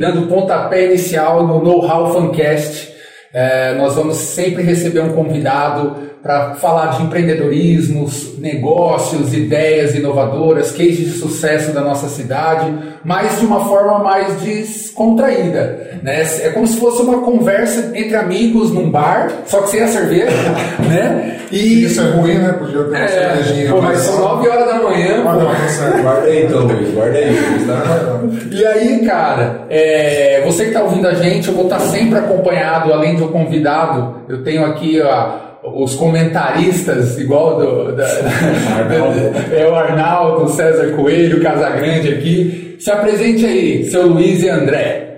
dando pontapé inicial no Know-How Fancast. É, nós vamos sempre receber um convidado para falar de empreendedorismo, negócios, ideias inovadoras, cases de sucesso da nossa cidade, mas de uma forma mais descontraída. Né? É como se fosse uma conversa entre amigos num bar, só que sem a cerveja. né? E... Isso é ruim, né? Podia ter uma é, cervejinha. Pô, mas são 9 horas da manhã. Não, guarda aí então, Luiz, guarda aí. Tá? E aí, cara, é, você que está ouvindo a gente, eu vou estar sempre acompanhado, além do convidado, eu tenho aqui a os comentaristas, igual do, da, é o Arnaldo, César Coelho, Casagrande aqui. Se apresente aí, seu Luiz e André.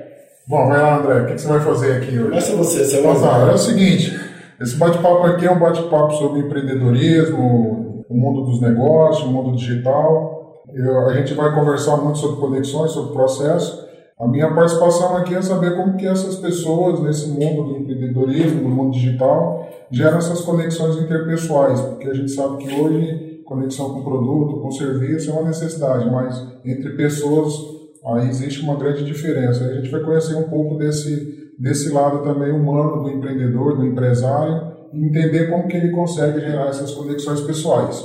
Bom, vai lá, André, o que você vai fazer aqui hoje? Começa você, você vai fazer. É o seguinte, esse bate-papo aqui é um bate-papo sobre empreendedorismo, o mundo dos negócios, o mundo digital. Eu, a gente vai conversar muito sobre conexões, sobre processo. A minha participação aqui é saber como que essas pessoas nesse mundo do empreendedorismo, no mundo digital, geram essas conexões interpessoais, porque a gente sabe que hoje conexão com produto, com serviço é uma necessidade, mas entre pessoas aí existe uma grande diferença. A gente vai conhecer um pouco desse desse lado também humano do empreendedor, do empresário, e entender como que ele consegue gerar essas conexões pessoais.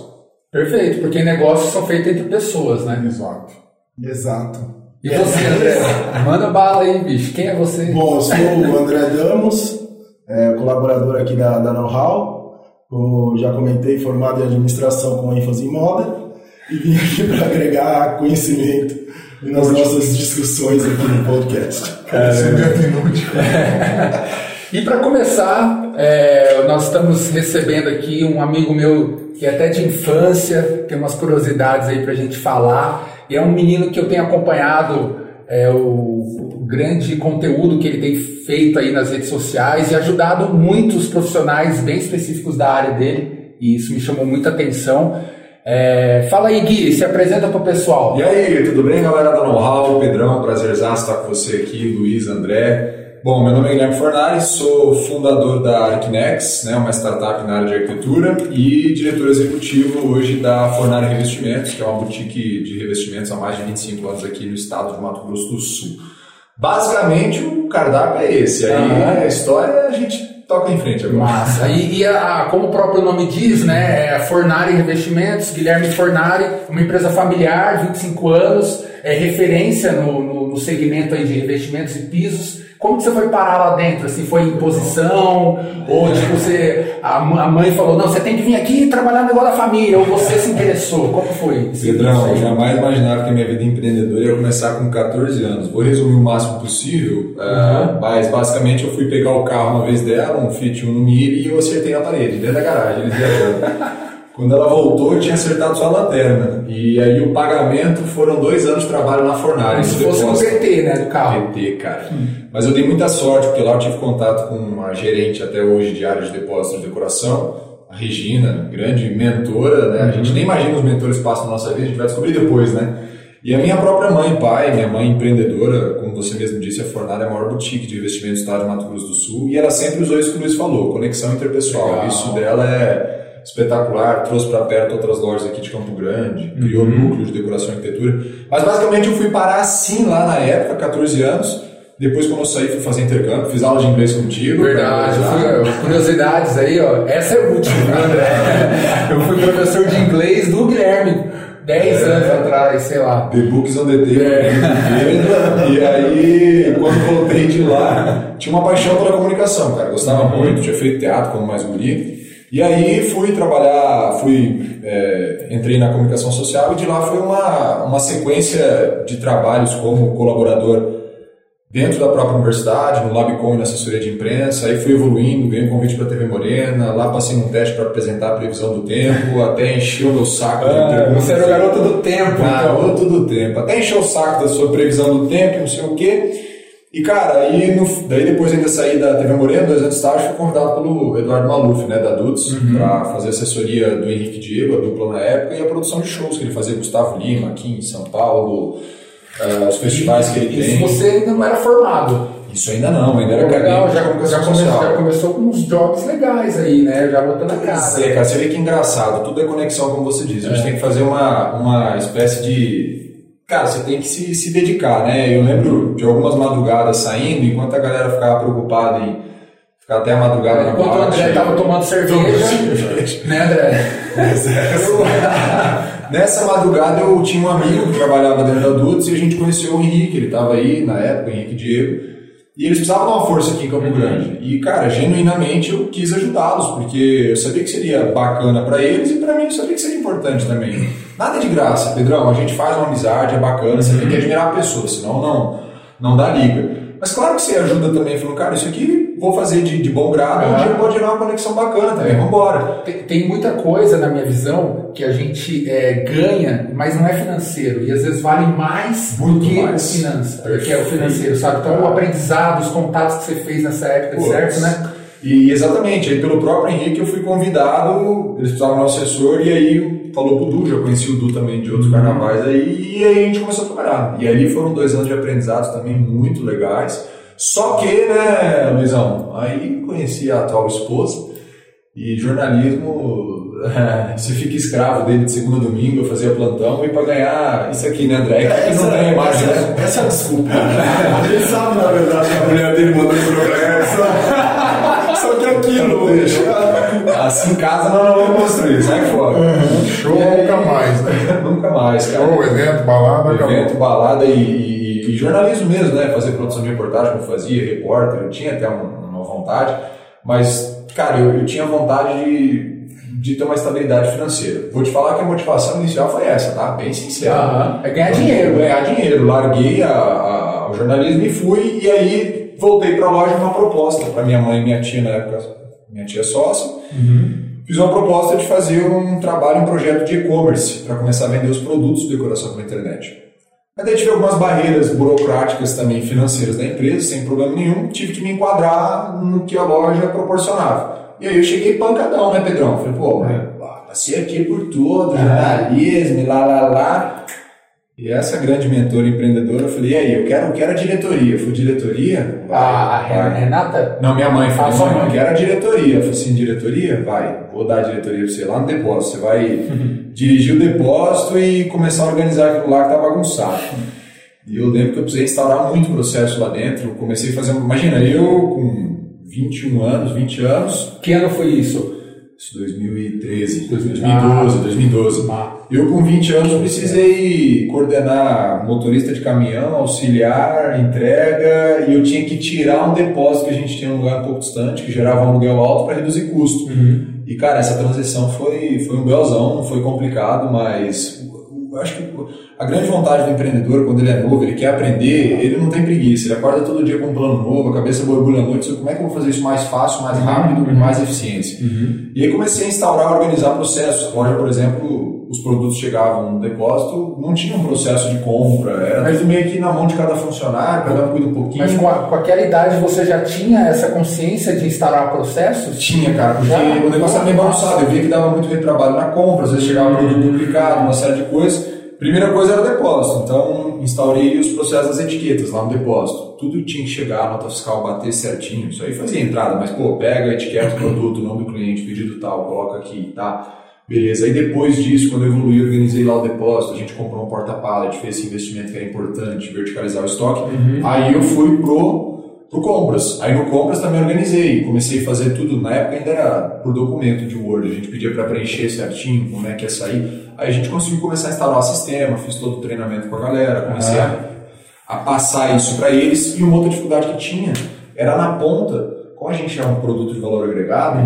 Perfeito, porque negócios são feitos entre pessoas, né? Exato. Exato. E você, André? Manda bala aí, bicho. Quem é você? Bom, eu sou o André Damos, é, colaborador aqui da, da Know-How. Como já comentei, formado em administração com ênfase em moda. E vim aqui para agregar conhecimento nas nossas discussões aqui no podcast. Inútil. e para começar, é, nós estamos recebendo aqui um amigo meu que é até de infância, tem umas curiosidades aí para a gente falar. E é um menino que eu tenho acompanhado é, o, grande conteúdo que ele tem feito aí nas redes sociais e ajudado muitos profissionais bem específicos da área dele. E isso me chamou muita atenção. É, fala aí, Gui, se apresenta para o pessoal. E aí, tudo bem, galera da Know-How? Pedrão, prazer estar com você aqui, Luiz, André. Bom, meu nome é Guilherme Fornari, sou fundador da Arquinex, né, uma startup na área de arquitetura, e diretor executivo hoje da Fornari Revestimentos, que é uma boutique de revestimentos há mais de 25 anos aqui no estado de Mato Grosso do Sul. Basicamente, o cardápio é esse. Aí a história a gente toca em frente agora. Massa. E, e a, como o próprio nome diz, né, é Fornari Revestimentos, Guilherme Fornari, uma empresa familiar, 25 anos, é referência no, no, no segmento aí de revestimentos e pisos como que você foi parar lá dentro? Assim, foi imposição? Ou tipo, você, a, mãe falou, não, você tem que vir aqui trabalhar no negócio da família, ou você se interessou? Como foi? Pedrão, eu jamais imaginava que a minha vida empreendedora ia começar com 14 anos. Vou resumir o máximo possível, é, uhum. mas basicamente eu fui pegar o carro uma vez dela, um Fiat Uno Mille, e eu acertei na parede, dentro da garagem. Quando ela voltou, eu tinha acertado só a lanterna. E aí o pagamento foram dois anos de trabalho na fornalha. Se fosse um PT, né, do carro. PT, cara. Hum. Mas eu dei muita sorte, porque lá eu tive contato com uma gerente até hoje de área de depósito de decoração, a Regina, grande mentora, né? A gente nem imagina os mentores passam na nossa vida, a gente vai descobrir depois, né? E a minha própria mãe pai, minha mãe empreendedora, como você mesmo disse, a Fornalha é a maior boutique de investimento do estado de Mato Grosso do Sul, e ela sempre usou isso que o Luiz falou, conexão interpessoal. Legal. Isso dela é espetacular, trouxe para perto outras lojas aqui de Campo Grande, criou uhum. núcleo de decoração e arquitetura. Mas basicamente eu fui parar assim lá na época, 14 anos. Depois, quando eu saí, fui fazer intercâmbio, fiz aula de inglês contigo. Verdade, fui, curiosidades aí, ó. Essa é útil, né, André? eu fui professor de inglês do Guilherme. 10 é, anos atrás, sei lá. The Books on the Table. É. E aí, quando voltei de lá, tinha uma paixão pela comunicação, cara. Gostava uhum. muito, tinha feito teatro como mais bonito. E aí fui trabalhar, fui é, entrei na comunicação social e de lá foi uma, uma sequência de trabalhos como colaborador dentro da própria universidade, no Labcom e na assessoria de imprensa, aí fui evoluindo, ganhei um convite para a TV Morena, lá passei num teste para apresentar a previsão do tempo, até encheu o meu saco. Ah, você era o garoto do tempo. Garoto então. do tempo, até encheu o saco da sua previsão do tempo, não sei o quê. E, cara, aí no, daí depois ainda saí da TV Moreno, dois anos de estágio, fui convidado pelo Eduardo Maluf, né, da Dudes, uhum. para fazer assessoria do Henrique Diego, a dupla na época, e a produção de shows que ele fazia, Gustavo Lima, aqui em São Paulo, uh, os festivais que ele Isso tem. você ainda não era formado. Isso ainda não, ainda era legal, já, já, come, já, começou com uns jobs legais aí, né? Já botando a cara. É, cara, você vê que engraçado, tudo é conexão, como você diz. A gente é. tem que fazer uma, uma espécie de cara, você tem que se, se dedicar, né? Eu lembro de algumas madrugadas saindo, enquanto a galera ficava preocupada em ficar até a madrugada na Enquanto o. André tava tomando cerveja, né, André? Nessa madrugada eu tinha um amigo que trabalhava dentro da Dudes e a gente conheceu o Henrique, ele estava aí na época, Henrique Diego, e eles precisavam dar uma força aqui em Campo Grande. E, cara, genuinamente eu quis ajudá-los, porque eu sabia que seria bacana para eles e para mim eu sabia que seria importante também. Nada de graça, Pedrão, a gente faz uma amizade, é bacana, você tem que admirar a pessoa, senão não, não dá liga. Mas claro que você ajuda também, falando, cara, isso aqui vou fazer de, de bom grado, um Aham. dia pode gerar uma conexão bacana também, vambora. Tem, tem muita coisa na minha visão que a gente é, ganha, mas não é financeiro. E às vezes vale mais Muito do que mais. o finança, que é o financeiro, sabe? Então o aprendizado, os contatos que você fez nessa época, Pô, certo, né? E exatamente, aí pelo próprio Henrique eu fui convidado, eles precisavam de um assessor, e aí falou pro Du, já conheci o Du também de outros carnavais aí, e aí a gente começou a trabalhar. E ali foram dois anos de aprendizado também muito legais. Só que, né, Luizão, aí conheci a atual esposa, e jornalismo, você fica escravo dele de segunda a domingo, eu fazia plantão, e para ganhar isso aqui, né, André? É que não ganha mais, essa, né? essa é a desculpa. Ele sabe, na verdade, que a mulher dele mandou esse programa. Que aquilo, bicho. Assim em casa nós não vamos construir, sai fora. Show E aí- nunca mais, né? Nunca mais, cara. Show, evento, balada, acabou. evento, balada e, e- e jornalismo mesmo, né? Fazer produção de reportagem como eu fazia, repórter, eu tinha até um- uma vontade, mas, cara, eu, eu tinha vontade de, de ter uma estabilidade financeira. Vou te falar que a motivação inicial foi essa, tá? Bem sincera. Aham. É ganhar dinheiro. Ganhar dinheiro. Larguei a, a- o jornalismo e fui, e aí voltei para a loja com uma proposta para minha mãe e minha tia na época, minha tia sócia. Fiz uma proposta de fazer um trabalho, um projeto de e-commerce para começar a vender os produtos de decoração pela internet. Mas daí tive algumas barreiras burocráticas também financeiras da empresa, sem problema nenhum, tive que me enquadrar no que a loja proporcionava. E aí eu cheguei pancadão, né, Pedrão? Falei, pô, mas, ah, passei aqui por tudo, jornalismo, e lá, lá, lá. E essa grande mentora empreendedora, eu falei, e aí, eu quero, eu quero a diretoria. Eu falei, diretoria? Vai, A, a vai. Renata? Não, minha mãe Ah, falou, sua mãe, mãe. eu quero a diretoria. Eu falei assim, diretoria? Vai, vou dar a diretoria pra você lá no depósito. Você vai dirigir o depósito e começar a organizar aquilo lá que tá bagunçado. E eu lembro que eu precisei instaurar muito processo lá dentro. Eu comecei a fazer, imagina, eu com 21 anos, 20 anos, Que ano foi isso? Isso 2013, 2012, 2012, 2012. Ah. Eu com 20 anos precisei coordenar motorista de caminhão, auxiliar, entrega, e eu tinha que tirar um depósito que a gente tinha em um lugar um pouco distante, que gerava um aluguel alto para reduzir custo. E cara, essa transição foi, foi um belzão, foi complicado, mas eu acho que a grande vontade do empreendedor, quando ele é novo, ele quer aprender, ele não tem preguiça, ele acorda todo dia com um plano novo, a cabeça borbulha à noite, como é que eu vou fazer isso mais fácil, mais rápido, com mais eficiência? E aí comecei a instaurar, organizar processos. A loja, por exemplo, os produtos chegavam no depósito, não tinha um processo de compra, era tudo meio que na mão de cada funcionário, cada um cuida um pouquinho. Mas com, a- com aquela idade você já tinha essa consciência de instaurar processos? Tinha, cara, porque Já? o negócio era bem bagunçado. Eu via que dava muito retrabalho na compra, às vezes chegava produto duplicado, uma série de coisas. Primeira coisa era o depósito, então instaurei os processos das etiquetas lá no depósito. Tudo tinha que chegar, a nota fiscal bater certinho. Isso aí fazia entrada, mas pô, pega a etiqueta do produto, nome do cliente, pedido tal, coloca aqui, tá? Beleza. Aí depois disso, quando eu evoluí, organizei lá o depósito, a gente comprou um porta-pallet, fez esse investimento que era importante, verticalizar o estoque. Aí eu fui pro pro compras. Aí no compras também organizei, comecei a fazer tudo, na época ainda era por documento de Word, a gente pedia para preencher certinho como é que ia sair. Aí a gente conseguiu começar a instalar o sistema, fiz todo o treinamento com a galera, comecei a, a passar isso para eles. E uma outra dificuldade que tinha era na ponta, como a gente é um produto de valor agregado,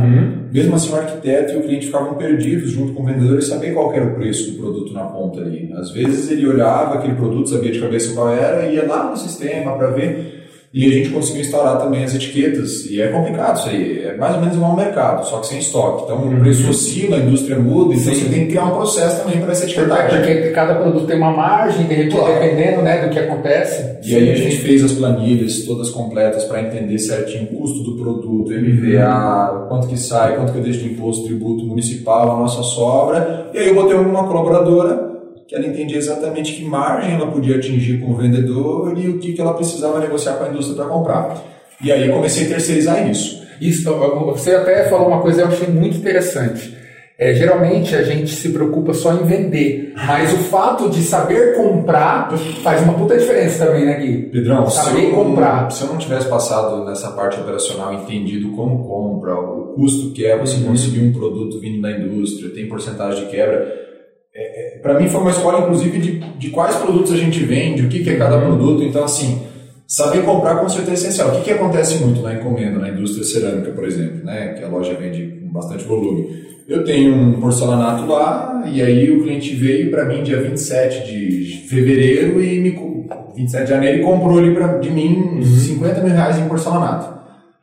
mesmo assim o arquiteto e o cliente ficavam perdidos junto com o vendedor e saber qual era o preço do produto na ponta ali. Às vezes ele olhava aquele produto, sabia de cabeça qual era, ia lá no sistema para ver. E a gente conseguiu instaurar também as etiquetas. E é complicado isso aí. É mais ou menos igual ao mercado, só que sem estoque. Então o preço oscila, a indústria muda, então você tem que criar um processo também para essa etiquetagem. Porque cada produto tem uma margem, repente, Claro. dependendo né, do que acontece. E aí a gente fez as planilhas todas completas para entender certinho o custo do produto, MVA, quanto que sai, quanto que eu deixo de imposto, tributo municipal, a nossa sobra. E aí eu botei uma colaboradora que ela entendia exatamente que margem ela podia atingir com o vendedor e o que, que ela precisava negociar com a indústria para comprar. E aí eu comecei a terceirizar isso. Isso, você até falou uma coisa que eu achei muito interessante. É, geralmente a gente se preocupa só em vender, mas o fato de saber comprar faz uma puta diferença também, né, Gui? Pedrão, saber se eu, comprar. Se eu não tivesse passado nessa parte operacional, entendido como compra, o custo que é você Uhum. conseguir um produto vindo da indústria, tem porcentagem de quebra. É, para mim foi uma escola, inclusive, de, de quais produtos a gente vende, o que, que é cada Uhum. produto. Então, assim, saber comprar com certeza é essencial. O que, que acontece muito na encomenda, na indústria cerâmica, por exemplo, né, que a loja vende com bastante volume. Eu tenho um porcelanato lá, e aí o cliente veio para mim dia 27 de fevereiro e me co- 27 de janeiro e comprou ali pra, de mim 50 mil reais em porcelanato.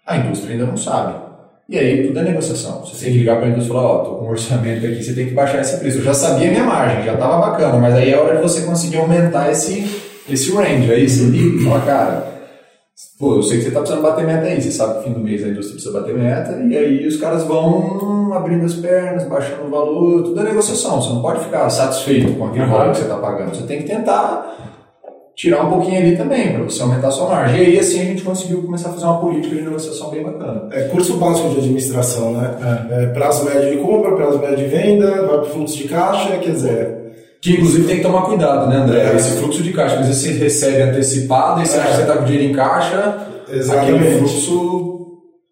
A indústria ainda não sabe. E aí tudo é negociação. Você tem que ligar para a indústria e falar, ó, tô com um orçamento aqui, você tem que baixar esse preço. Eu já sabia minha margem, já estava bacana, mas aí é hora de você conseguir aumentar esse, esse range. Aí você liga e fala, cara, Pô, eu sei que você tá precisando bater meta aí, você sabe que no fim do mês a indústria precisa bater meta, e aí os caras vão abrindo as pernas, baixando o valor, tudo é negociação. Você não pode ficar satisfeito com aquele valor que você está pagando. Você tem que tentar tirar um pouquinho ali também, para você aumentar a sua margem. E aí assim a gente conseguiu começar a fazer uma política de negociação bem bacana. É curso básico de administração, né? É, prazo médio de compra, prazo médio de venda, vai para fluxo de caixa, quer dizer. Que inclusive tem que tomar cuidado, né, André? É. Esse fluxo de caixa, às vezes você recebe antecipado, aí você É. acha que você está com dinheiro em caixa, Exatamente. aquele fluxo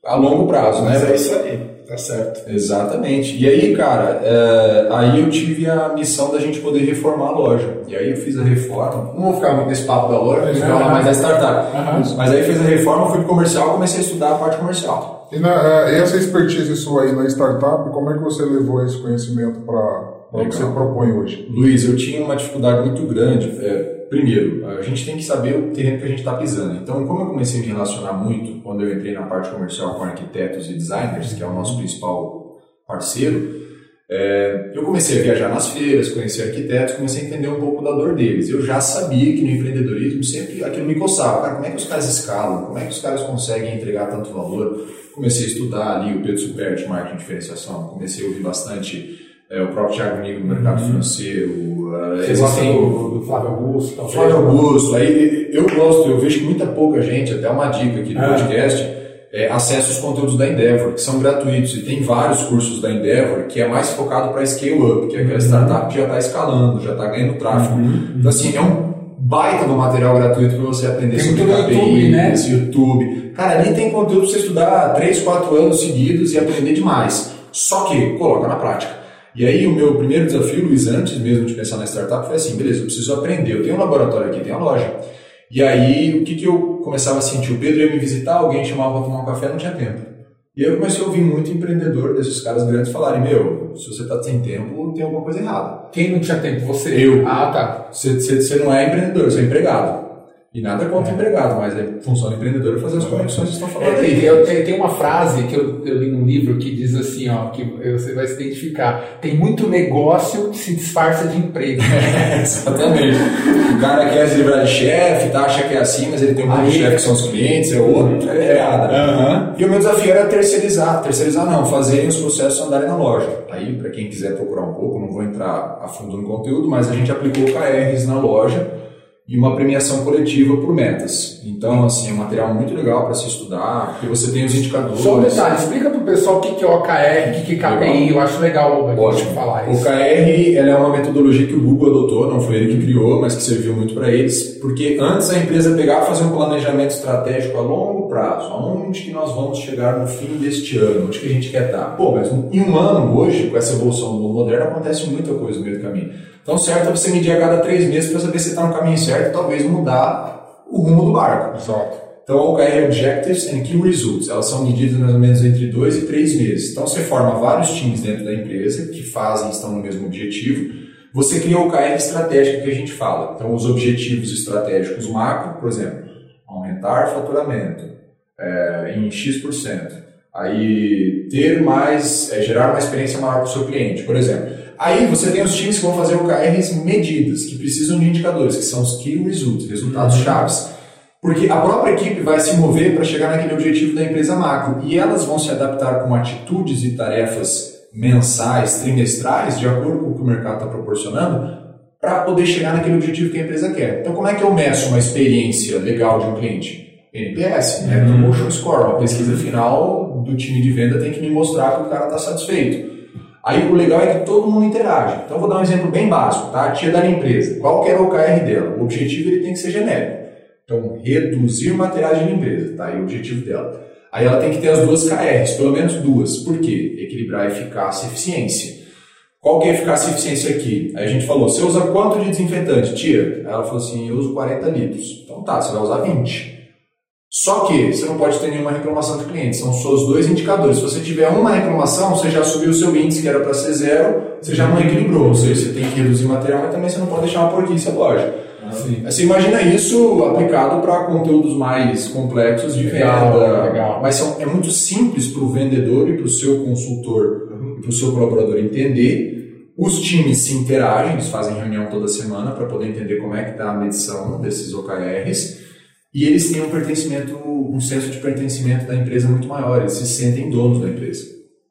a longo prazo, né? Mas é isso aí, tá certo. Exatamente. E aí, cara, é, aí eu tive a missão da gente poder reformar a loja. E aí eu fiz a reforma. Não vou ficar muito nesse papo da loja, falar mais da startup. Aham. Mas aí fiz a reforma, fui pro comercial, comecei a estudar a parte comercial. E na, eh, essa expertise sua aí na startup, como é que você levou esse conhecimento para o que Legal. você propõe hoje? Luiz, eu tinha uma dificuldade muito grande. É, primeiro, a gente tem que saber o terreno que a gente está pisando. Então, como eu comecei a me relacionar muito quando eu entrei na parte comercial com arquitetos e designers, que é o nosso principal parceiro, é, eu comecei a viajar nas feiras, conhecer arquitetos, comecei a entender um pouco da dor deles. Eu já sabia que no empreendedorismo sempre aquilo me coçava. Cara, como é que os caras escalam? Como é que os caras conseguem entregar tanto valor? Comecei a estudar ali o Pedro Superti, marketing de diferenciação. Comecei a ouvir bastante é, o próprio Thiago Nigo no mercado financeiro. É, Você gosta do, do Flávio Augusto? talvez? Flávio Augusto, aí eu gosto, eu vejo que muita pouca gente, até uma dica aqui do Ah. podcast, é, acessa os conteúdos da Endeavor, que são gratuitos, e tem vários cursos da Endeavor que é mais focado para scale up, que é aquela startup que já está escalando, já está ganhando tráfego. Então, assim, é um baita do material gratuito para você aprender Tem sobre KPIs, YouTube, né? YouTube. Cara, ali tem conteúdo para você estudar 3, 4 anos seguidos e aprender demais. Só que coloca na prática. E aí o meu primeiro desafio, Luiz, antes mesmo de pensar na startup, foi assim, beleza, eu preciso aprender. Eu tenho um laboratório aqui, tenho a loja. E aí o que, que eu começava a sentir? O Pedro ia me visitar, alguém chamava para tomar um café, não tinha tempo. E aí eu comecei a ouvir muito empreendedor desses caras grandes falarem, meu, se você está sem tempo, tem alguma coisa errada. Quem não tinha tempo? Você? Eu. Ah, tá. Você não é empreendedor, você é empregado. E nada contra empregado, mas a função do empreendedor é fazer as conexões que estão falando É, tem, eu- tem, tem uma frase que eu, eu li num livro que diz assim, ó, que você vai se identificar. Tem muito negócio que se disfarça de emprego. Exatamente. O cara quer se livrar de chefe, tá, acha que é assim, mas ele tem um de chefe que são os clientes, é outro, é errada. E o meu desafio era terceirizar. Terceirizar não, fazerem os processos andarem na loja. Aí, para quem quiser procurar um pouco, não vou entrar a fundo no conteúdo, mas a gente aplicou KRs na loja e uma premiação coletiva por metas. Então, assim, é um material muito legal para se estudar, porque você tem os indicadores. Só um detalhe, explica pro pessoal o que, que é OKR, o que, que é KPI, eu acho legal Ótimo. falar O isso. KR ela é uma metodologia que o Google adotou, não foi ele que criou, mas que serviu muito para eles, porque antes a empresa pegava e fazer um planejamento estratégico a longo prazo, aonde que nós vamos chegar no fim deste ano, onde que a gente quer estar. Pô, mas em um ano hoje, com essa evolução do mundo moderno, acontece muita coisa no meio do caminho. Então, certo é você medir a cada três meses para saber se está no caminho certo e talvez mudar o rumo do barco. Exato. Então, OKR Objectives and Key Results, elas são medidas mais ou menos entre dois e três meses. Então, você forma vários times dentro da empresa que fazem, estão no mesmo objetivo. Você cria o OKR estratégico que a gente fala. Então, os objetivos estratégicos macro, por exemplo, aumentar faturamento é, em X%. Aí, ter mais, é, gerar uma experiência maior para o seu cliente, por exemplo. Aí você tem os times que vão fazer OKRs medidas, que precisam de indicadores, que são os Key Results, resultados chaves. Porque a própria equipe vai se mover para chegar naquele objetivo da empresa macro e elas vão se adaptar com atitudes e tarefas mensais, trimestrais, de acordo com o que o mercado está proporcionando, para poder chegar naquele objetivo que a empresa quer. Então, como é que eu meço uma experiência legal de um cliente? NPS, Net Promotion Score, uma pesquisa final do time de venda tem que me mostrar que o cara está satisfeito. Aí o legal é que todo mundo interage. Então vou dar um exemplo bem básico, tá? A tia da empresa. Qual que era o OKR dela? O objetivo ele tem que ser genérico. Então, reduzir materiais de limpeza, tá? E o objetivo dela. Aí ela tem que ter as duas KRs, pelo menos duas. Por quê? Equilibrar eficácia e eficiência. Qual que é a eficácia e eficiência aqui? Aí a gente falou, você usa quanto de desinfetante, tia? Ela falou assim, eu uso 40 litros. Então tá, você vai usar 20. Só que você não pode ter nenhuma reclamação de cliente, são só os dois indicadores. Se você tiver uma reclamação, você já subiu o seu índice, que era para ser zero, você já não equilibrou. Ou seja, você tem que reduzir material, mas também você não pode deixar uma porquice, é lógico. Sim. Você imagina isso aplicado para conteúdos mais complexos de Legal, venda. legal. Mas são- é muito simples para o vendedor e para o seu consultor e para o seu colaborador entender. Os times se interagem, eles fazem reunião toda semana para poder entender como é que está a medição desses OKRs. E eles têm um pertencimento, um senso de pertencimento da empresa muito maior, eles se sentem donos da empresa.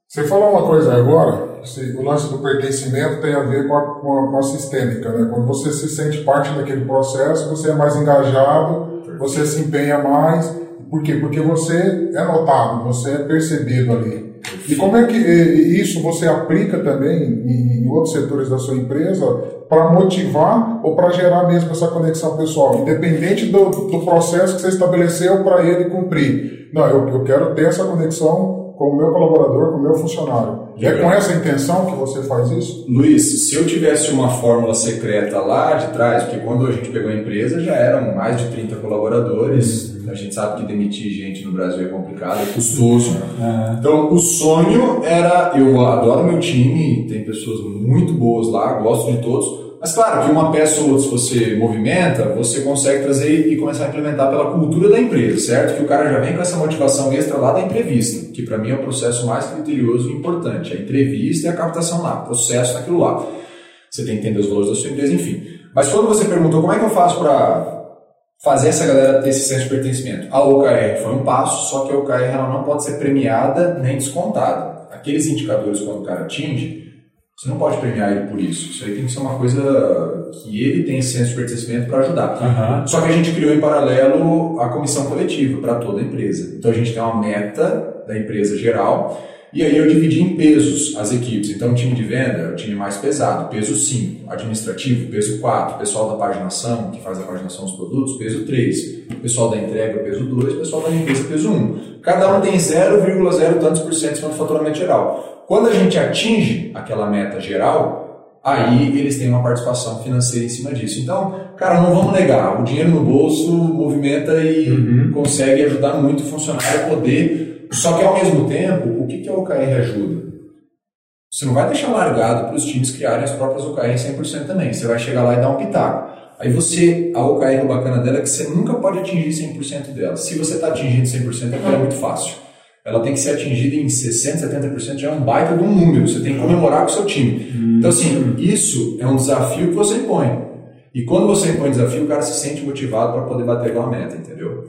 Você falou uma coisa agora, o lance do pertencimento tem a ver com a, com a, com a sistêmica, né? Quando você se sente parte daquele processo, você é mais engajado, você se empenha mais. Por quê? Porque você é notado, você é percebido ali. E como é que isso você aplica também em, outros setores da sua empresa para motivar ou para gerar mesmo essa conexão pessoal, independente do, do processo que você estabeleceu para ele cumprir? Não, eu, eu quero ter essa conexão com o meu colaborador, com o meu funcionário. É com essa intenção que você faz isso? Luiz, se eu tivesse uma fórmula secreta lá de trás, porque quando a gente pegou a empresa já eram mais de 30 colaboradores, a gente sabe que demitir gente no Brasil é complicado, é custoso. Então, o sonho era, eu adoro meu time, tem pessoas muito boas lá, gosto de todos, mas claro que uma peça ou outra, se você movimenta, você consegue trazer e começar a implementar pela cultura da empresa, certo? Que o cara já vem com essa motivação extra lá da entrevista, que para mim é o processo mais criterioso e importante. A entrevista e a captação lá, processo naquilo lá. Você tem que entender os valores da sua empresa, enfim. Mas quando você perguntou como é que eu faço para fazer essa galera ter esse senso de pertencimento, a OKR foi um passo, só que a OKR ela não pode ser premiada nem descontada. Aqueles indicadores, quando o cara atinge, você não pode premiar ele por isso. Isso aí tem que ser uma coisa que ele tem esse senso de pertencimento para ajudar. Aham. Só que a gente criou em paralelo a comissão coletiva para toda a empresa. Então a gente tem uma meta da empresa geral e aí eu dividi em pesos as equipes. Então o time de venda é o time mais pesado, peso 5, administrativo, peso 4, pessoal da paginação, que faz a paginação dos produtos, peso 3, pessoal da entrega, peso 2, pessoal da limpeza, peso 1. Cada um tem 0,0 tantos por cento do faturamento geral. Quando a gente atinge aquela meta geral, aí eles têm uma participação financeira em cima disso. Então, cara, não vamos negar, o dinheiro no bolso movimenta e consegue ajudar muito o funcionário a poder. Só que ao mesmo tempo, o que, que a OKR ajuda? Você não vai deixar largado para os times criarem as próprias OKR 100% também. Você vai chegar lá e dar um pitaco. Aí você, a OKR bacana dela é que você nunca pode atingir 100% dela. Se você está atingindo 100%, é é muito fácil. Ela tem que ser atingida em 60%, 70%, já é um baita de um número. Você tem que comemorar com o seu time. Então, assim, isso é um desafio que você impõe. E quando você impõe desafio, o cara se sente motivado para poder bater aquela meta, entendeu?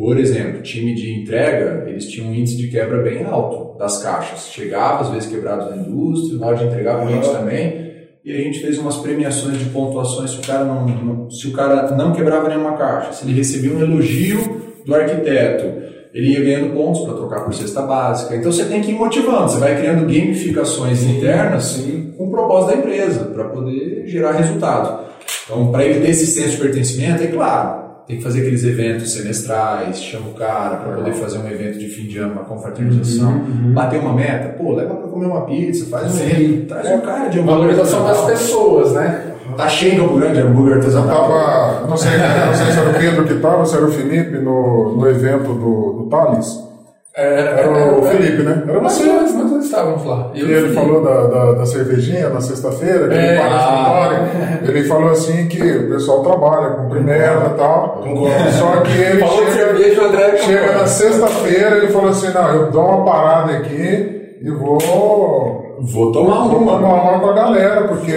Por exemplo, time de entrega, eles tinham um índice de quebra bem alto das caixas. Chegava, às vezes, quebrados na indústria, na hora de entregar o cliente também. E a gente fez umas premiações de pontuações se o cara não, não- se o cara não quebrava nenhuma caixa, se ele recebia um elogio do arquiteto, ele ia ganhando pontos para trocar por cesta básica. Então você tem que ir motivando, você vai criando gamificações internas com o propósito da empresa, para poder gerar resultado. Então, para ele ter esse senso de pertencimento, é claro, tem que fazer aqueles eventos semestrais, chama o cara para poder fazer um evento de fim de ano, uma confraternização, bater uma meta, pô, leva para comer uma pizza, faz um evento, traz um cara de hambúrguer Valorização das pessoas, né? Tá cheio Campo Grande de hambúrguer artesanal. tava, não sei, não sei se era o Pedro que estava, se era o Felipe no, no evento do, do Thales. Era o Felipe, né? Era Nós você. nós dois estávamos lá. E ele falou da, da, da cervejinha na sexta-feira, que É, ele paga ah. escritório. Ele falou assim que o pessoal trabalha, cumprimenta e tal. Só que ele Falou chega, cerveja, André chega na sexta-feira, ele falou assim, não, eu dou uma parada aqui e vou Vou tomar uma. tomar com a galera, porque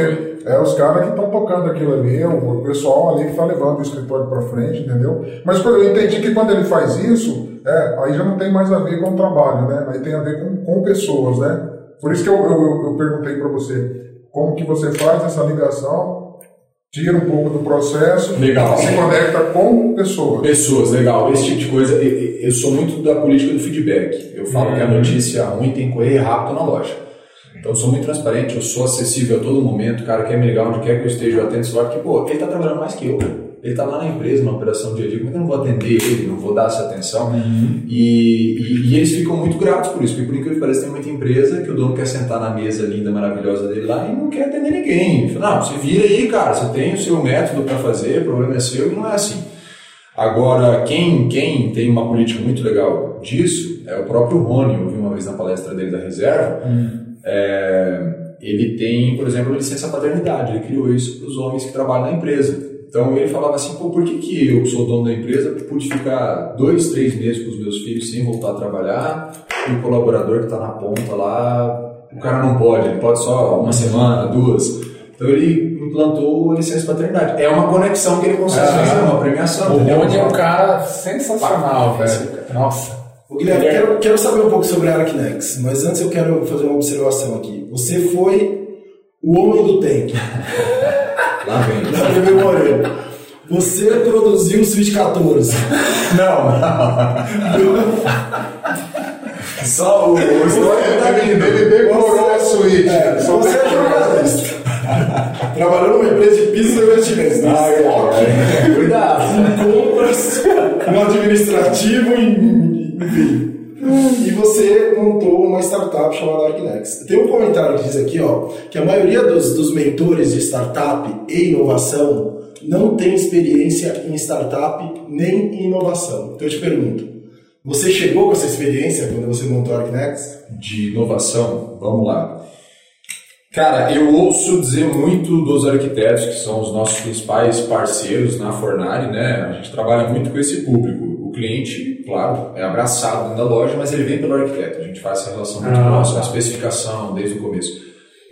é os caras que estão tocando aquilo ali, é o pessoal ali que está levando o escritório para frente, entendeu? Mas eu entendi que quando ele faz isso, é, aí já não tem mais a ver com o trabalho, né? Aí tem a ver com, com pessoas, né? Por isso que eu, eu, eu perguntei para você como que você faz essa ligação, tira um pouco do processo, Legal. se conecta com pessoas. Pessoas, legal. Esse tipo de coisa, eu, sou muito da política do feedback. Eu falo que a notícia ruim tem que correr rápido na loja. Então eu sou muito transparente, eu sou acessível a todo momento, o cara quer me ligar onde quer que eu esteja, eu atendo esse porque, pô, ele está trabalhando mais que eu. Ele está lá na empresa, na operação dia a dia, como é que eu não vou atender ele, não vou dar essa atenção? Uhum. E, e, e, eles ficam muito gratos por isso, porque por incrível que pareça, tem muita empresa que o dono quer sentar na mesa linda, maravilhosa dele lá e não quer atender ninguém. Fala, não, você vira aí, cara, você tem o seu método para fazer, o problema é seu e não é assim. Agora, quem, quem tem uma política muito legal disso é o próprio Rony, eu vi uma vez na palestra dele da reserva. Uhum é, ele tem, por exemplo, licença paternidade, ele criou isso para os homens que trabalham na empresa. Então ele falava assim, pô, por que, que eu sou dono da empresa pude ficar dois, três meses com os meus filhos sem voltar a trabalhar e o colaborador que está na ponta lá, o cara não pode, ele pode só uma semana, duas. Então ele implantou a licença paternidade. É uma conexão que ele consegue fazer, uma premiação. O Rony é um cara sensacional, velho. Nossa. Guilherme, quero, quero saber um pouco sobre a Arquinex, mas antes eu quero fazer uma observação aqui. Você foi o homem do tempo. Lá vem. Da TV Moreno. Você produziu o Switch 14. Não, não. Só o, o história da. Ele decorou a Switch. É, só você é jornalista. Trabalhou numa empresa de pisos e investimentos. Ah, é. Cuidado. Compras, no administrativo, em enfim. E você montou uma startup chamada Arquinex. Tem um comentário que diz aqui, ó, que a maioria dos, dos mentores de startup e inovação não tem experiência em startup nem em inovação. Então eu te pergunto, você chegou com essa experiência quando você montou a Arquinex? De inovação, vamos lá. Cara, eu ouço dizer muito dos arquitetos, que são os nossos principais parceiros na Fornari, né? A gente trabalha muito com esse público cliente, claro, é abraçado dentro da loja, mas ele vem pelo arquiteto. A gente faz essa relação muito ah, próxima, tá. a especificação desde o começo.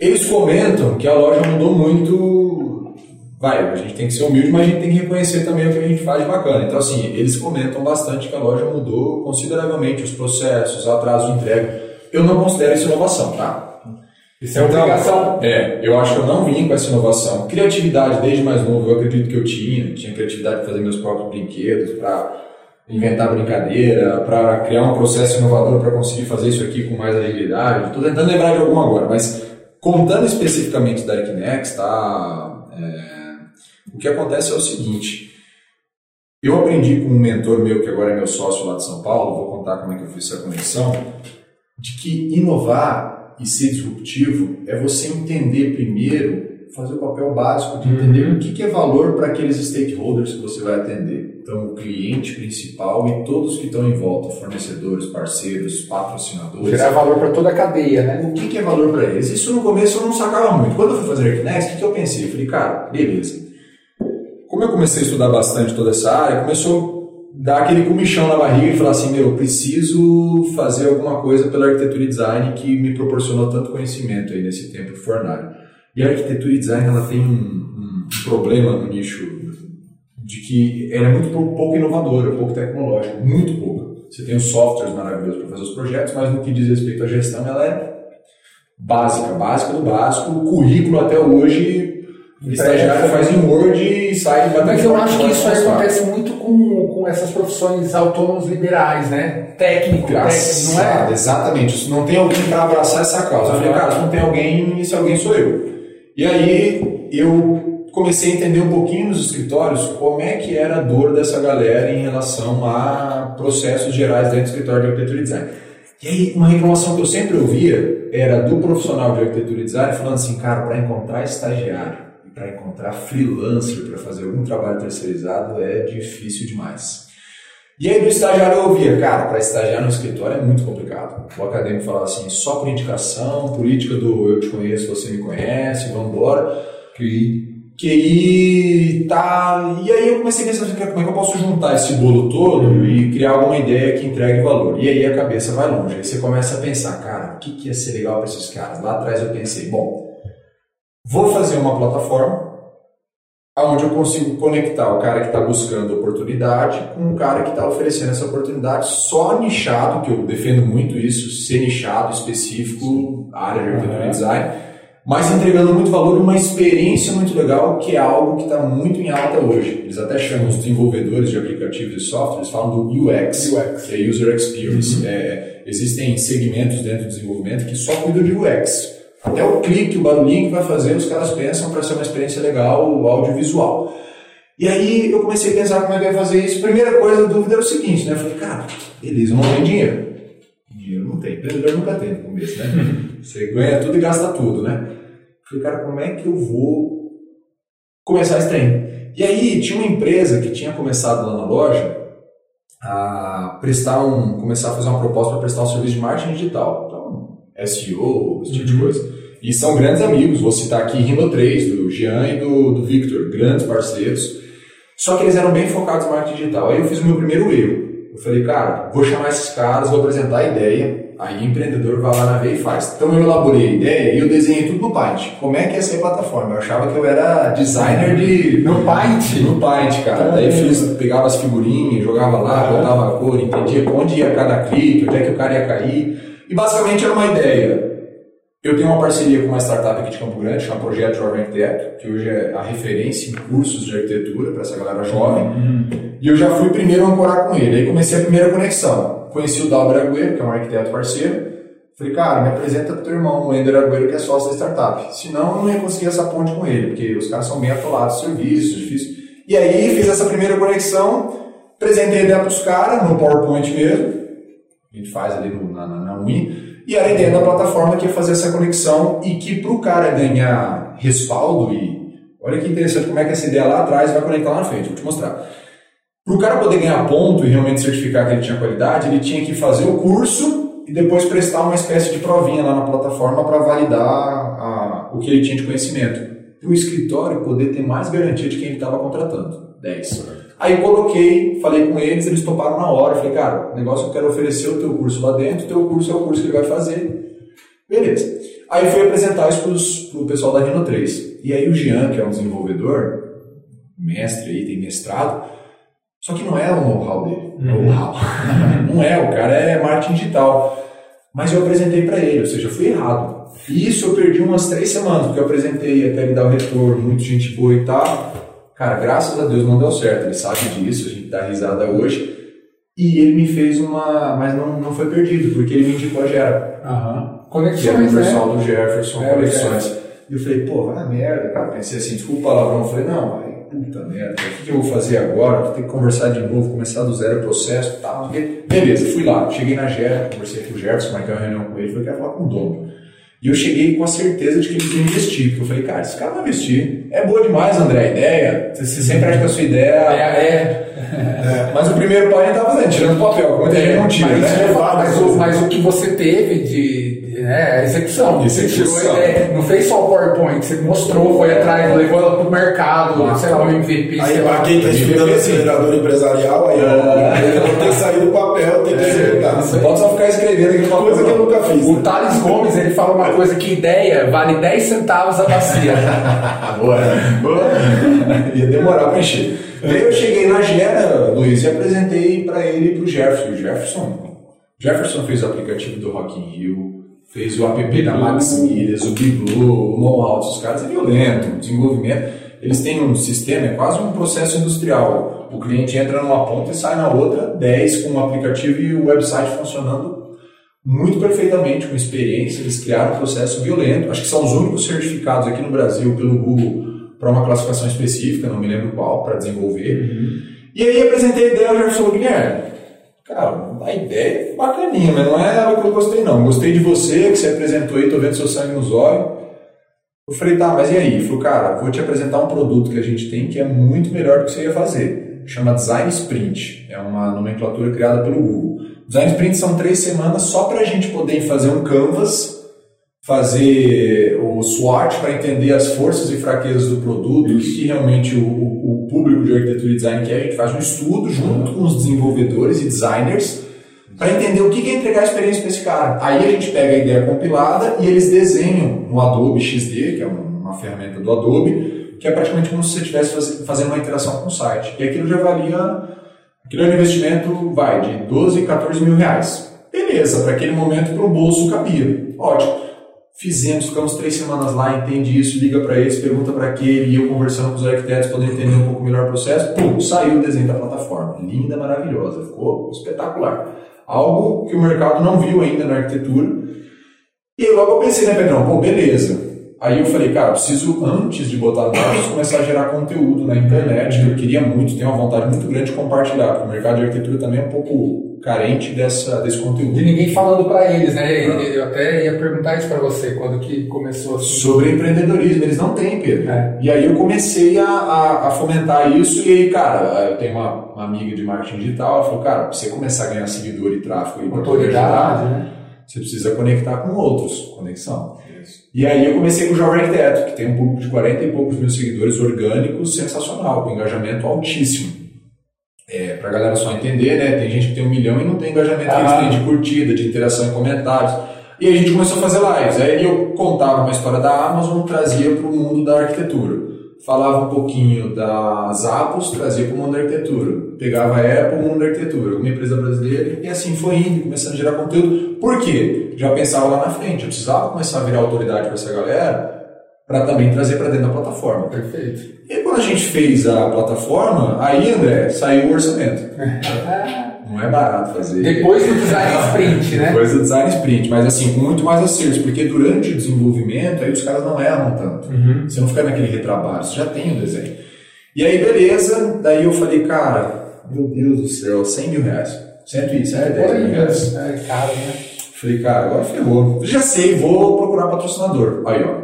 Eles comentam que a loja mudou muito. Vai, a gente tem que ser humilde, mas a gente tem que reconhecer também o que a gente faz de bacana. Então, assim, eles comentam bastante que a loja mudou consideravelmente os processos, atraso de entrega. Eu não considero isso inovação, tá? Isso é então, obrigação. É, eu acho que eu não vim com essa inovação. Criatividade, desde mais novo, eu acredito que eu tinha. Tinha criatividade para fazer meus próprios brinquedos, para inventar brincadeira, para criar um processo inovador para conseguir fazer isso aqui com mais agilidade. Estou tentando lembrar de alguma agora, mas contando especificamente da Arquinex, tá? É, o que acontece é o seguinte. Eu aprendi com um mentor meu, que agora é meu sócio lá de São Paulo, vou contar como é que eu fiz essa conexão, de que inovar e ser disruptivo é você entender primeiro fazer o papel básico de entender uhum. o que, que é valor para aqueles stakeholders que você vai atender. Então, o cliente principal e todos que estão em volta, fornecedores, parceiros, patrocinadores. Gerar valor para toda a cadeia, né? O que, que é valor para eles? Isso no começo eu não sacava muito. Quando eu fui fazer Arquinex, o que, que eu pensei? Eu falei, cara, beleza. Como eu comecei a estudar bastante toda essa área, começou a dar aquele comichão na barriga e falar assim, meu, eu preciso fazer alguma coisa pela arquitetura e design que me proporcionou tanto conhecimento aí nesse tempo de. E a arquitetura e design ela tem um, um problema no nicho de que ela é muito pouco inovadora, pouco tecnológica, muito pouco. Você tem os softwares maravilhosos para fazer os projetos, mas no que diz respeito à gestão, ela é básica, básica do básico. O currículo até hoje, o estagiário faz em Word e sai de Mas eu acho que isso acontece muito com, com essas profissões autônomos liberais, né? Técnico, técnico, não é? Exatamente. Não tem alguém para abraçar essa causa. Eu falei, cara, se não tem alguém, esse alguém sou eu. E aí eu comecei a entender um pouquinho nos escritórios como é que era a dor dessa galera em relação a processos gerais dentro do escritório de arquitetura e design. E aí uma reclamação que eu sempre ouvia era do profissional de arquitetura e design falando assim, cara, para encontrar estagiário e para encontrar freelancer para fazer algum trabalho terceirizado é difícil demais. E aí do estagiário eu ouvia, cara, para estagiar no escritório é muito complicado. O acadêmico falava assim, só por indicação, política do eu te conheço, você me conhece, vamos embora. QI. QI, tá... E aí eu comecei a pensar, como é que eu posso juntar esse bolo todo e criar alguma ideia que entregue valor. E aí a cabeça vai longe. Aí você começa a pensar, cara, o que, que ia ser legal para esses caras? Lá atrás eu pensei, bom, vou fazer uma plataforma aonde eu consigo conectar o cara que está buscando oportunidade com o cara que está oferecendo essa oportunidade só nichado, que eu defendo muito isso, ser nichado, específico, área de arquitetura e design, mas entregando muito valor e uma experiência muito legal, que é algo que está muito em alta hoje. Eles até chamam os desenvolvedores de aplicativos e softwares, falam do UX, UX. que é User Experience. Uhum. É, existem segmentos dentro do desenvolvimento que só cuidam de UX Até o clique, o barulhinho que vai fazer, os caras pensam para ser uma experiência legal, audiovisual. E aí eu comecei a pensar como é que eu ia fazer isso. Primeira coisa, a dúvida era o seguinte, né? Eu falei, cara, beleza, não tem dinheiro. Tem, empreendedor nunca tem no começo, né? Você ganha tudo e gasta tudo, né? Falei, cara, como é que eu vou começar esse trem? E aí tinha uma empresa que tinha começado lá na loja a prestar um, começar a fazer uma proposta para prestar um serviço de marketing digital. Então, SEO, esse tipo de coisa. E são grandes amigos, vou citar aqui Rino 3, do Jean e do, do Victor, grandes parceiros. Só que eles eram bem focados em marketing digital. Aí eu fiz o meu primeiro erro. Eu falei, cara, vou chamar esses caras, vou apresentar a ideia, aí o empreendedor vai lá na veia e faz. Então eu elaborei a ideia e eu desenhei tudo no Paint. Como é que ia ser a plataforma? Eu achava que eu era designer de... No Paint? No Paint, cara. Daí eu fiz, pegava as figurinhas, jogava lá, botava a cor, entendia onde ia cada clique, onde é que o cara ia cair. E basicamente era uma ideia eu tenho uma parceria com uma startup aqui de Campo Grande, chama Projeto Jovem Arquiteto, que hoje é a referência em cursos de arquitetura para essa galera jovem. Uhum. E eu já fui primeiro a ancorar com ele. Aí comecei a primeira conexão. Conheci o Dalber Agüero, que é um arquiteto parceiro. Falei, cara, me apresenta pro teu irmão, o Ender Agüero, que é sócio da startup. Senão eu não ia conseguir essa ponte com ele, porque os caras são bem atolados serviços, difícil. E aí fiz essa primeira conexão, apresentei a ideia pros caras, no PowerPoint mesmo. A gente faz ali no, na, na, na e era a ideia da plataforma que ia fazer essa conexão e que para o cara ganhar respaldo e olha que interessante como é que essa ideia lá atrás vai conectar lá na frente, vou te mostrar. Para o cara poder ganhar ponto e realmente certificar que ele tinha qualidade, ele tinha que fazer o curso e depois prestar uma espécie de provinha lá na plataforma para validar a, o que ele tinha de conhecimento. Para o escritório poder ter mais garantia de quem ele estava contratando. 10. Aí coloquei, falei com eles, eles toparam na hora. Falei, cara, o negócio eu quero oferecer o teu curso lá dentro, o teu curso é o curso que ele vai fazer. Beleza. Aí fui apresentar isso para o pessoal da Reno 3. E aí o Jean, que é um desenvolvedor, mestre aí, tem mestrado, só que não é o know-how dele. Uhum. Know-how. não é, o cara é marketing digital. Mas eu apresentei para ele, ou seja, fui errado. E isso eu perdi umas três semanas, porque eu apresentei até ele dar o retorno, muita gente boa e tal. Cara, graças a Deus não deu certo, ele sabe disso, a gente dá risada hoje. E ele me fez uma. Mas não, não foi perdido, porque ele me indicou a Gera. Aham. Conexões. Que é o pessoal né? do Jefferson, é, conexões. É. E eu falei, pô, vai na merda, cara. Pensei assim, desculpa o palavrão. Eu falei, não, aí, puta merda, o que, eu vou fazer agora? Vou ter que conversar de novo, começar do zero o processo e tal. Beleza, fui lá, cheguei na Gera, conversei com o Jefferson, marquei uma reunião com ele, falei, quero falar com o dono. E eu cheguei com a certeza de que eles iam investir, porque eu falei, cara, esse cara vai investir. É boa demais, André, a ideia. Você sempre acha que a sua ideia é. é. é. Mas o primeiro pai ele tá fazendo, tirando papel, que muita gente não tira. Mas, né? mas, o, mas o que você teve de, né, a execução. execução. Você não fez só o PowerPoint, você mostrou, foi atrás, levou ela para o mercado, ah, sei lá, o MVP. Aí, para quem está estudando acelerador empresarial, aí ah. tem que sair do papel, tem que é, executar. Você pode só ficar escrevendo aqui uma coisa que eu nunca fiz. O Thales Gomes, ele fala uma coisa que ideia vale 10 centavos a bacia. boa, boa. Ia demorar para encher. Daí eu cheguei na Gera, Luiz, e apresentei para ele e para o Jefferson. O Jefferson, Jefferson fez o aplicativo do Rock in Rio, fez o app da Max Milhas, o Biglu, o know-how dos caras é violento, o desenvolvimento. Eles têm um sistema, é quase um processo industrial. O cliente entra numa ponta e sai na outra, 10 com o aplicativo e o website funcionando muito perfeitamente, com experiência. Eles criaram um processo violento. Acho que são os únicos certificados aqui no Brasil pelo Google para uma classificação específica, não me lembro qual, para desenvolver. Uhum. E aí apresentei a ideia ao Gerson Guilherme Cara, a ideia é bacaninha, mas não é algo que eu gostei, não. Gostei de você, que você apresentou aí, tô vendo seu sangue nos olhos. Eu falei, tá, mas e aí? Ele falou, cara, vou te apresentar um produto que a gente tem que é muito melhor do que você ia fazer. Chama Design Sprint. É uma nomenclatura criada pelo Google. Design Sprint são três semanas só para a gente poder fazer um canvas, fazer o SWOT para entender as forças e fraquezas do produto, o que realmente o, público de arquitetura e design que é, a gente faz um estudo junto com os desenvolvedores e designers para entender o que é entregar a experiência para esse cara. Aí a gente pega a ideia compilada e eles desenham no Adobe XD, que é uma ferramenta do Adobe, que é praticamente como se você estivesse fazendo uma interação com o site. E aquilo já valia, aquilo é um investimento, vai, de 12, 14 mil reais. Beleza, para aquele momento para o bolso cabia. Ótimo. Fizemos, ficamos três semanas lá, entende isso, liga para eles, pergunta para aquele, e eu conversando com os arquitetos, podendo entender um pouco melhor o processo, pum, saiu o desenho da plataforma. Linda, maravilhosa, ficou espetacular. Algo que o mercado não viu ainda na arquitetura. E logo eu pensei, né, Pedrão, pô, beleza. Aí eu falei, cara, preciso, antes de botar ar, começar a gerar conteúdo na internet, que eu queria muito, tenho uma vontade muito grande de compartilhar, porque o mercado de arquitetura também é um pouco carente dessa, desse conteúdo. De ninguém falando para eles, né? Eu até ia perguntar isso para você, quando que começou assim. Sobre empreendedorismo, eles não têm, Pedro. É. E aí eu comecei a, a, a, fomentar isso, e aí, cara, eu tenho uma, uma amiga de marketing digital, ela falou, cara, pra você começar a ganhar seguidor e tráfego e autoridade, né? Você precisa conectar com outros, conexão. E aí eu comecei com o Jovem Arquiteto, que tem um público de 40 e poucos mil seguidores orgânicos, sensacional, com engajamento altíssimo. É, pra galera só entender, né? Tem gente que tem um milhão e não tem engajamento ah. que eles têm de curtida, de interação em comentários. E a gente começou a fazer lives. Aí eu contava uma história da Amazon, trazia para o mundo da arquitetura. Falava um pouquinho das Apples, trazia para o mundo da arquitetura. Pegava a Apple, o mundo da arquitetura, uma empresa brasileira, e assim foi indo, começando a gerar conteúdo. Por quê? Já pensava lá na frente, eu precisava começar a virar autoridade para essa galera para também trazer para dentro da plataforma. Perfeito. E quando a gente fez a plataforma, aí, André, saiu o orçamento. Não é barato fazer. Depois do design sprint, né? Depois do design sprint, mas assim, com muito mais acertos, porque durante o desenvolvimento, aí os caras não erram tanto. Uhum. Você não fica naquele retrabalho, você já tem o desenho. E aí, beleza, daí eu falei, cara, meu Deus do céu, 100 mil reais. 110 mil reais. É caro, né? Falei, cara, agora ferrou. Já sei, vou procurar patrocinador. Aí, ó,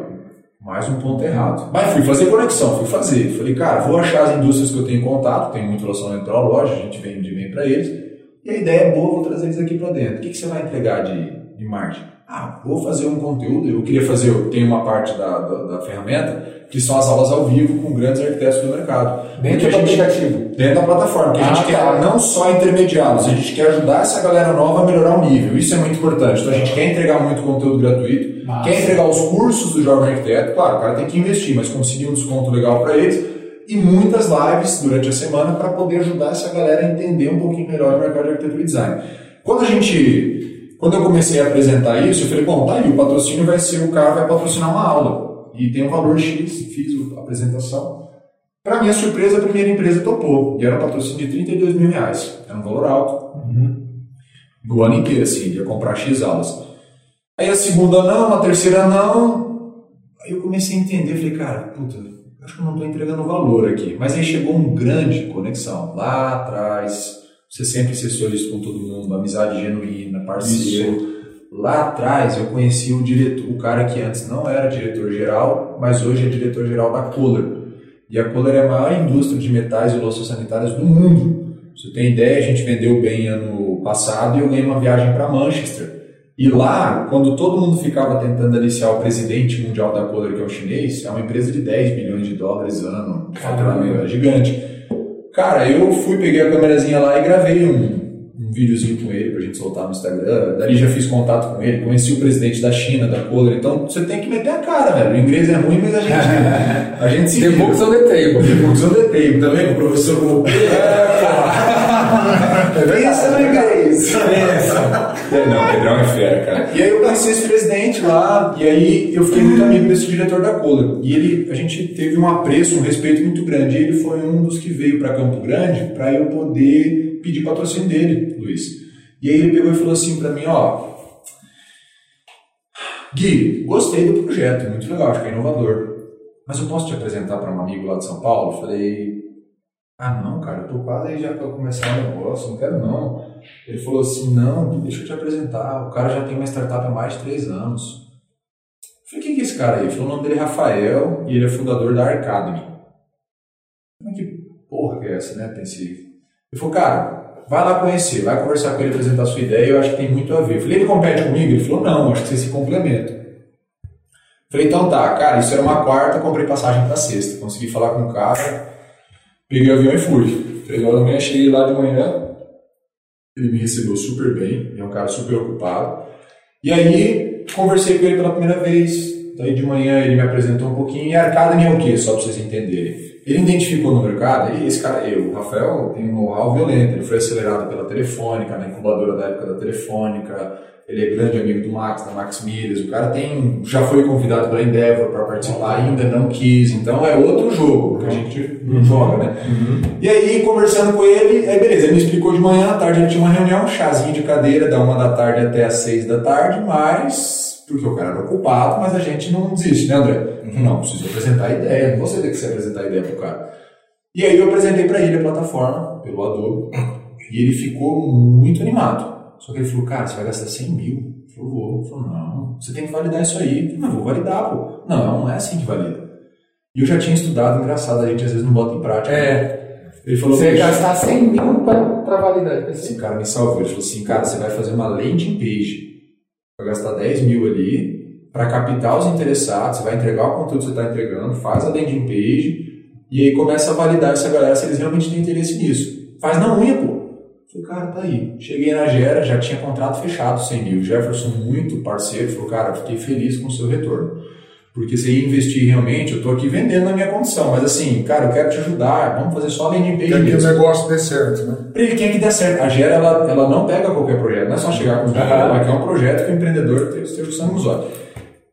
mais um ponto errado. Mas fui fazer conexão, fui fazer. Falei, cara, vou achar as indústrias que eu tenho contato, tem muito relacionamento com a loja, a gente vende bem para eles. E a ideia é boa, vou trazer eles aqui para dentro. O que, que você vai entregar de, de marketing? Ah, vou fazer um conteúdo. Eu queria fazer, eu tenho uma parte da, da, da ferramenta que são as aulas ao vivo com grandes arquitetos do mercado. Dentro do aplicativo? Dentro da plataforma, que a gente ah, tá. quer não só intermediá-los, a gente quer ajudar essa galera nova a melhorar o nível. Isso é muito importante. Então a gente quer entregar muito conteúdo gratuito, Massa. quer entregar os cursos do Jovem Arquiteto. Claro, o cara tem que investir, mas conseguir um desconto legal para eles. E muitas lives durante a semana para poder ajudar essa galera a entender um pouquinho melhor o mercado de arquitetura e design. Quando a gente quando eu comecei a apresentar isso, eu falei, bom, tá aí, o patrocínio vai ser o cara vai patrocinar uma aula e tem um valor X, fiz a apresentação. Para minha surpresa, a primeira empresa topou, e era um patrocínio de 32 mil reais, era um valor alto. Uhum. Do ano inteiro, assim, ia comprar X aulas. Aí a segunda não, a terceira não. Aí eu comecei a entender, falei, cara, puta, acho que eu não estou entregando valor aqui. Mas aí chegou um grande conexão lá atrás. Você sempre se solista com todo mundo, amizade genuína, parceiro. Isso. Lá atrás eu conheci o diretor, o cara que antes não era diretor geral, mas hoje é diretor geral da Kohler. E a Kohler é a maior indústria de metais e louças sanitárias do mundo. Você tem ideia, a gente vendeu bem ano passado e eu ganhei uma viagem para Manchester. E lá, quando todo mundo ficava tentando aliciar o presidente mundial da Kohler, que é o chinês, é uma empresa de 10 bilhões de dólares ano, faturamento é gigante. Cara, eu fui, peguei a câmerazinha lá e gravei um, um videozinho com ele pra gente soltar no Instagram. Dali já fiz contato com ele, conheci o presidente da China, da Kohler. Então você tem que meter a cara, velho. O inglês é ruim, mas a gente, a gente se. The books on the table. The books on the table. Também com o professor Golpe. É, Pensa no inglês. Pensa. É, não, Pedrão é fera, cara. E aí eu conheci esse presidente lá, e aí eu fiquei muito amigo desse diretor da Kohler. E ele, a gente teve um apreço, um respeito muito grande. E ele foi um dos que veio para Campo Grande para eu poder pedir patrocínio dele, Luiz. E aí ele pegou e falou assim para mim, ó, Gui, gostei do projeto, muito legal, acho que é inovador. Mas eu posso te apresentar para um amigo lá de São Paulo? Eu falei, ah não, cara, eu tô quase aí já para começar o negócio, não quero não. Ele falou assim, não, deixa eu te apresentar, o cara já tem uma startup há mais de três anos. Eu falei, quem que é esse cara aí? Ele falou, o nome dele é Rafael e ele é fundador da Arcademy. Mas que porra que é essa, né? Tem esse ele falou, cara, vai lá conhecer, vai conversar com ele, apresentar a sua ideia, eu acho que tem muito a ver. Eu falei, ele compete comigo? Ele falou, não, acho que você se complementa. Eu falei, então tá, cara, isso era uma quarta, comprei passagem para sexta. Consegui falar com o cara, peguei o avião e fui. Três horas da manhã, cheguei lá de manhã, ele me recebeu super bem, é um cara super ocupado. E aí, conversei com ele pela primeira vez, daí de manhã ele me apresentou um pouquinho, e Arcada é o quê, só para vocês entenderem? Ele identificou no mercado, e esse cara, eu, o Rafael, tem um know-how violento. Ele foi acelerado pela Telefônica, na incubadora da época da Telefônica. Ele é grande amigo do Max, da Max Milhas. O cara tem, já foi convidado pela Endeavor para participar, ainda não quis. Então é outro jogo que a gente uhum. joga, né? Uhum. E aí, conversando com ele, aí beleza, ele me explicou de manhã, à tarde ele tinha uma reunião, chazinho de cadeira, da uma da tarde até às seis da tarde, mas Porque o cara era ocupado, mas a gente não desiste, né, André? Uhum. Não, preciso apresentar a ideia, não você tem que se apresentar a ideia pro cara. E aí eu apresentei para ele a plataforma, pelo Adobe, e ele ficou muito animado. Só que ele falou, cara, você vai gastar 100 mil? Eu falei, vou. Ele falou, não, você tem que validar isso aí. Eu falei, não, vou validar, pô. Não, não é assim que valida. E eu já tinha estudado, engraçado, a gente às vezes não bota em prática. É. Ele falou, você vai gastar 100 mil para validar. Esse cara me salvou. Ele falou assim, cara, você vai fazer uma landing page. Vai gastar 10 mil ali para captar os interessados, você vai entregar o conteúdo que você está entregando, faz a landing page e aí começa a validar essa galera se eles realmente têm interesse nisso. Faz na unha, pô. Falei, cara, tá aí. Cheguei na Gera, já tinha contrato fechado, 100 mil. Jefferson, muito parceiro, falou, cara, fiquei feliz com o seu retorno. Porque você ia investir realmente, eu tô aqui vendendo na minha condição, mas assim, cara, eu quero te ajudar, vamos fazer só a landing page. Quer que o negócio dê certo, né? Pra ele quer que dê certo. A Gera, ela, ela não pega qualquer projeto, não é só chegar com os números, ela quer um projeto que o empreendedor esteja sangue nos olhos.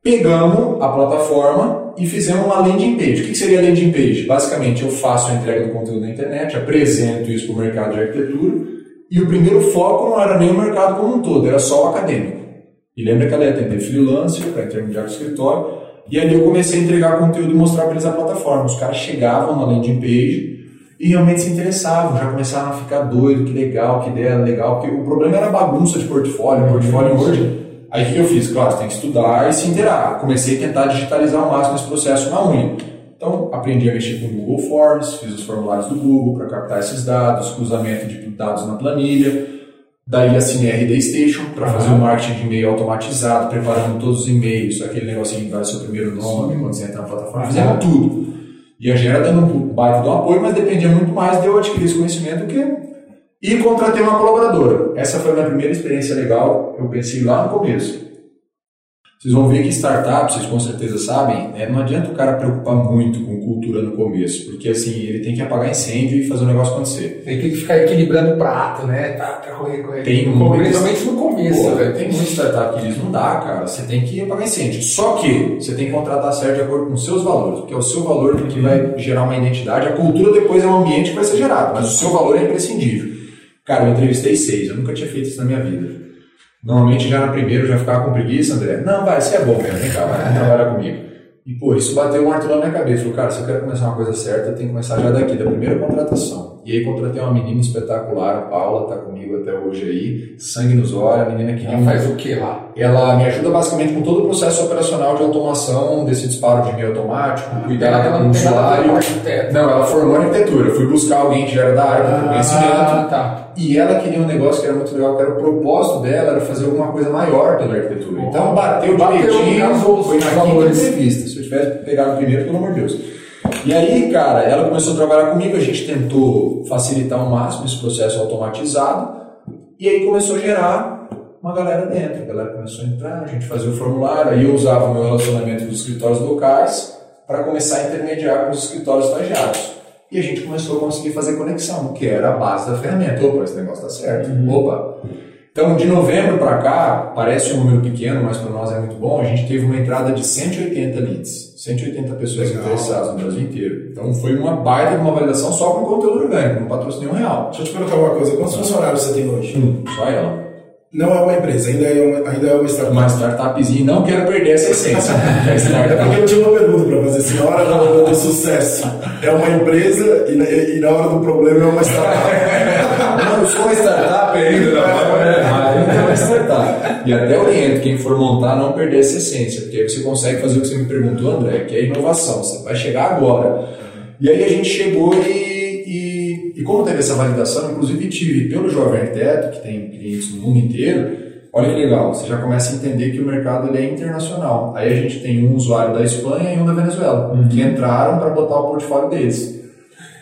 Pegamos a plataforma e fizemos uma landing page. O que seria a landing page? Basicamente, eu faço a entrega do conteúdo na internet, apresento isso para o mercado de arquitetura, e o primeiro foco não era nem o mercado como um todo, era só o acadêmico. E lembra que ela ia atender freelancer para intermediar o escritório, e ali eu comecei a entregar conteúdo e mostrar para eles a plataforma. Os caras chegavam na landing page e realmente se interessavam, já começaram a ficar doido, que legal, que ideia legal, porque o problema era bagunça de portfólio, portfólio Word. Aí o que eu fiz? Claro, você tem que estudar e se inteirar. Comecei a tentar digitalizar ao máximo esse processo na unha. Então, aprendi a mexer com o Google Forms, fiz os formulários do Google para captar esses dados, cruzamento de dados na planilha, Daí assinei a RD Station para fazer o marketing de e-mail automatizado, preparando todos os e-mails, aquele negocinho que vai seu primeiro nome Sim. quando você entra na plataforma, fizemos tudo. E a Gera dando um baita do apoio, mas dependia muito mais de eu adquirir esse conhecimento que. E contratei uma colaboradora. Essa foi a minha primeira experiência legal, eu pensei lá no começo. Vocês vão ver que startup, vocês com certeza sabem, né, não adianta o cara preocupar muito com cultura no começo, porque assim, ele tem que apagar incêndio e fazer o negócio acontecer. Tem que ficar equilibrando o prato, né? Tá, pra correr, correr. Tem principalmente no começo. Pô? Tem muito startup que diz, não dá, cara, você tem que apagar incêndio. Só que você tem que contratar certo de acordo com os seus valores, porque é o seu valor que vai gerar uma identidade. A cultura depois é um ambiente que vai ser gerado, mas o seu valor é imprescindível. Cara, eu entrevistei seis, eu nunca tinha feito isso na minha vida. Normalmente já na primeira eu já ficava com preguiça, André. Não, vai, você é bom mesmo, vem cá, vai trabalhar comigo. E, pô, isso bateu um martelo na minha cabeça. Falei, cara, se eu quero começar uma coisa certa, eu tenho que começar já daqui, da primeira contratação. E aí contratei uma menina espetacular, a Paula, tá comigo até hoje aí, sangue nos olhos, a menina que... Ela faz o que lá? Ela me ajuda basicamente com todo o processo operacional de automação desse disparo de e-mail automático, ah, cuidar com o usuário. Não, ela formou arquitetura. Fui buscar alguém que já era da área, ah, conhecimento. Ah, tá. E ela queria um negócio que era muito legal, que era o propósito dela, era fazer alguma coisa maior pela arquitetura. Então bateu direitinho, foi na quinta entrevista se eu tivesse pegado primeiro, pelo amor de Deus. E aí, cara, ela começou a trabalhar comigo, a gente tentou facilitar ao máximo esse processo automatizado, e aí começou a gerar uma galera dentro. A galera começou a entrar, a gente fazia o formulário, aí eu usava o meu relacionamento dos escritórios locais para começar a intermediar com os escritórios estagiários. E a gente começou a conseguir fazer conexão, que era a base da ferramenta. Opa, esse negócio está certo. Uhum. Opa, então, de novembro para cá, parece um número pequeno, mas para nós é muito bom, a gente teve uma entrada de 180 leads, 180 pessoas Legal. interessadas no Brasil inteiro. Então, foi uma baita de uma validação só com conteúdo orgânico, não patrocínio real. Deixa eu te perguntar uma coisa, quantos funcionários você tem hoje? Hum, só ela. Não é uma empresa, ainda é uma, ainda é uma startup. Uma startupzinha, não quero perder essa essência. é porque eu tinha uma pergunta para fazer, se na hora do, sucesso é uma empresa e na, e na hora do problema é uma startup. não, eu sou uma startup ainda, não, é, é startup. E até oriento quem for montar não perder essa essência, porque aí você consegue fazer o que você me perguntou, André, que é inovação, você vai chegar agora. E aí a gente chegou e e como teve essa validação, inclusive tive pelo Jovem Arquiteto, que tem clientes no mundo inteiro, olha que legal, você já começa a entender que o mercado ele é internacional. Aí a gente tem um usuário da Espanha e um da Venezuela, uhum. que entraram para botar o portfólio deles.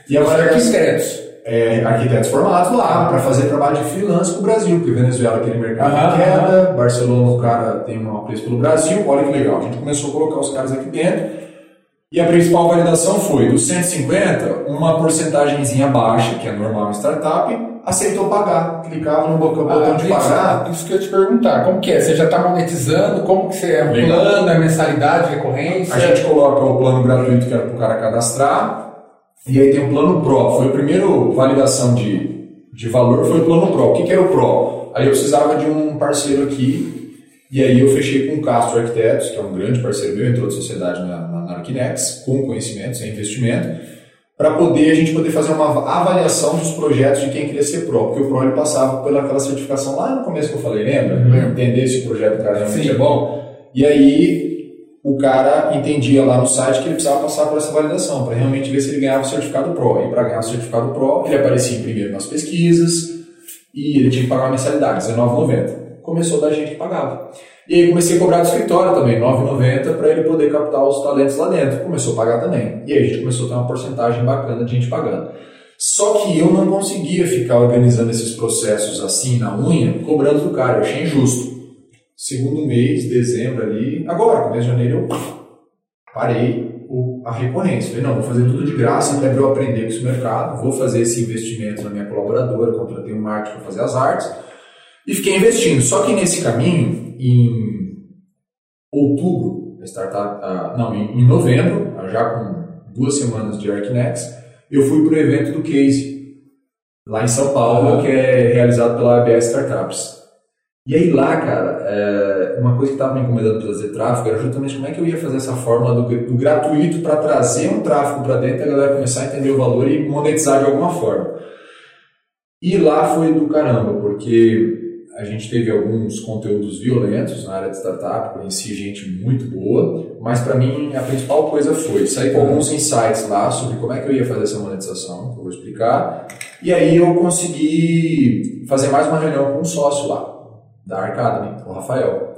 E a arquitetos. É, arquitetos formados lá para fazer trabalho de freelance para o Brasil, porque Venezuela aquele mercado ah, de queda, Barcelona o cara tem um apreço pelo Brasil, olha que legal. A gente começou a colocar os caras aqui dentro e a principal validação foi, dos 150, uma porcentagemzinha baixa, que é normal em startup, aceitou pagar. Clicava no botão ah, de pagar. Isso que eu ia te perguntar, como que é? Você já está monetizando? Como que você é? Um plano, é mensalidade, recorrência? A gente coloca o plano gratuito que era para o cara cadastrar, e aí tem o plano Pro. Foi a primeira validação de, de valor, foi o plano Pro. O que, que era o Pro? Aí eu precisava de um parceiro aqui E aí eu fechei com o Castro Arquitetos, que é um grande parceiro meu, entrou de sociedade na, na, na Arquinex, com conhecimento, sem investimento, para poder a gente poder fazer uma avaliação dos projetos de quem queria ser PRO, porque o PRO ele passava pelaquela certificação lá no começo que eu falei, lembra? Uhum. Entender se o projeto do cara realmente é bom. E aí o cara entendia lá no site que ele precisava passar por essa validação, para realmente ver se ele ganhava o certificado PRO. E para ganhar o certificado PRO, ele aparecia em primeiro nas pesquisas e ele tinha que pagar uma mensalidade, R$19,90 começou da gente que pagava. E aí comecei a cobrar do escritório também, R$ 9,90 para ele poder captar os talentos lá dentro. Começou a pagar também. E aí a gente começou a ter uma porcentagem bacana de gente pagando. Só que eu não conseguia ficar organizando esses processos assim na unha, cobrando do cara, eu achei injusto. Segundo mês, dezembro ali, agora, começo de janeiro, eu parei a recorrência. Falei, não, vou fazer tudo de graça até eu aprender com esse mercado, vou fazer esse investimento na minha colaboradora, contratei um marketing para fazer as artes e fiquei investindo. Só que nesse caminho, em outubro, a startup, não, em, novembro, já com duas semanas de Arquinex, eu fui para o evento do Case, lá em São Paulo, que é realizado pela ABS Startups. E aí lá, cara, é, uma coisa que estava me incomodando para fazer tráfego era justamente como é que eu ia fazer essa fórmula do, do gratuito para trazer um tráfego para dentro e a galera começar a entender o valor e monetizar de alguma forma. E lá foi do caramba, porque a gente teve alguns conteúdos violentos na área de startup, conheci gente muito boa, mas para mim a principal coisa foi sair com alguns insights lá sobre como é que eu ia fazer essa monetização, que eu vou explicar, e aí eu consegui fazer mais uma reunião com um sócio lá, da Arcademy, o Rafael.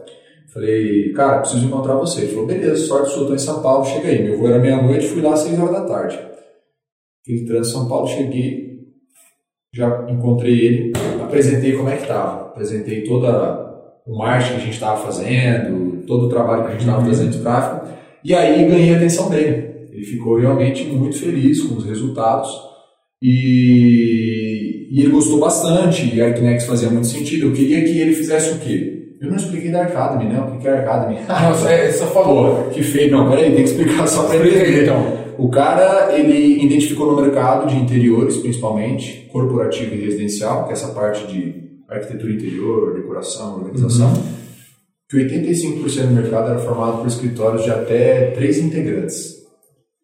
Falei, cara, preciso encontrar você. Ele falou, beleza, sorte sua, estou em São Paulo, chega aí. Meu voo era meia-noite, fui lá às seis horas da tarde. Fiz trânsito São Paulo, cheguei, já encontrei ele, apresentei como é que estava, apresentei toda o marketing que a gente estava fazendo, todo o trabalho que a gente estava uhum. fazendo de tráfego, e aí ganhei a atenção dele. Ele ficou realmente muito feliz com os resultados e, e ele gostou bastante. E a Arquinex fazia muito sentido. Eu queria que ele fizesse o quê? Eu não expliquei da Academy, né? O que é a Academy? Nossa, é, só falou. Pô, que feio. Não, peraí, tem que explicar só para ele. Então. O cara, ele identificou no mercado de interiores, principalmente, corporativo e residencial, que é essa parte de arquitetura interior, decoração, organização, uhum. que 85% do mercado era formado por escritórios de até três integrantes.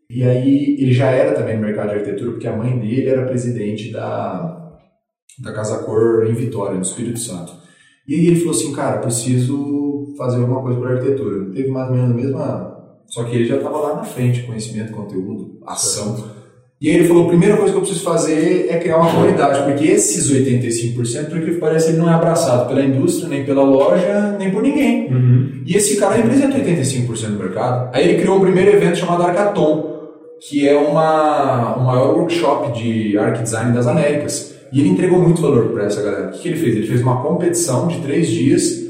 E aí ele já era também no mercado de arquitetura, porque a mãe dele era presidente da, da Casa Cor em Vitória, no Espírito Santo. E aí ele falou assim, cara, preciso fazer alguma coisa para arquitetura. Teve mais ou menos a mesma só que ele já estava lá na frente, conhecimento, conteúdo, ação. E aí ele falou, a primeira coisa que eu preciso fazer é criar uma comunidade, porque esses 85%, por que parece, ele não é abraçado pela indústria, nem pela loja, nem por ninguém. Uhum. E esse cara representa 85% do mercado. Aí ele criou o primeiro evento chamado Arcaton, que é uma, o maior workshop de art design das Américas. E ele entregou muito valor para essa galera. O que, que ele fez? Ele fez uma competição de três dias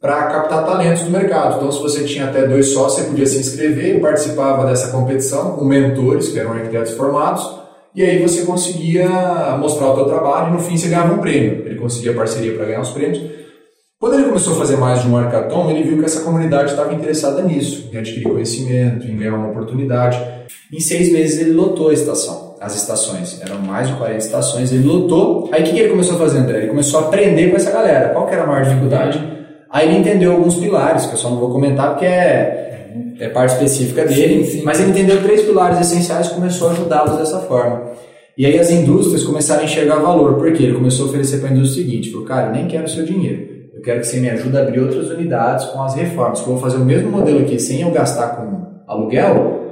para captar talentos do mercado. Então, se você tinha até dois sócios, você podia se inscrever, participava dessa competição com mentores, que eram arquitetos formados, e aí você conseguia mostrar o seu trabalho e no fim você ganhava um prêmio. Ele conseguia parceria para ganhar os prêmios. Quando ele começou a fazer mais de um arcatom, ele viu que essa comunidade estava interessada nisso, em adquirir conhecimento, em ganhar uma oportunidade. Em seis meses ele lotou a estação, as estações. Eram mais de 40 estações, ele lotou. Aí o que, que ele começou a fazer, André? Ele começou a aprender com essa galera. Qual que era a maior dificuldade? Aí ele entendeu alguns pilares, que eu só não vou comentar porque é, é parte específica dele, sim, sim. mas ele entendeu três pilares essenciais e começou a ajudá-los dessa forma. E aí as indústrias começaram a enxergar valor, porque ele começou a oferecer para a indústria o seguinte, falou, cara, eu nem quero o seu dinheiro, eu quero que você me ajude a abrir outras unidades com as reformas, que eu vou fazer o mesmo modelo aqui sem eu gastar com aluguel,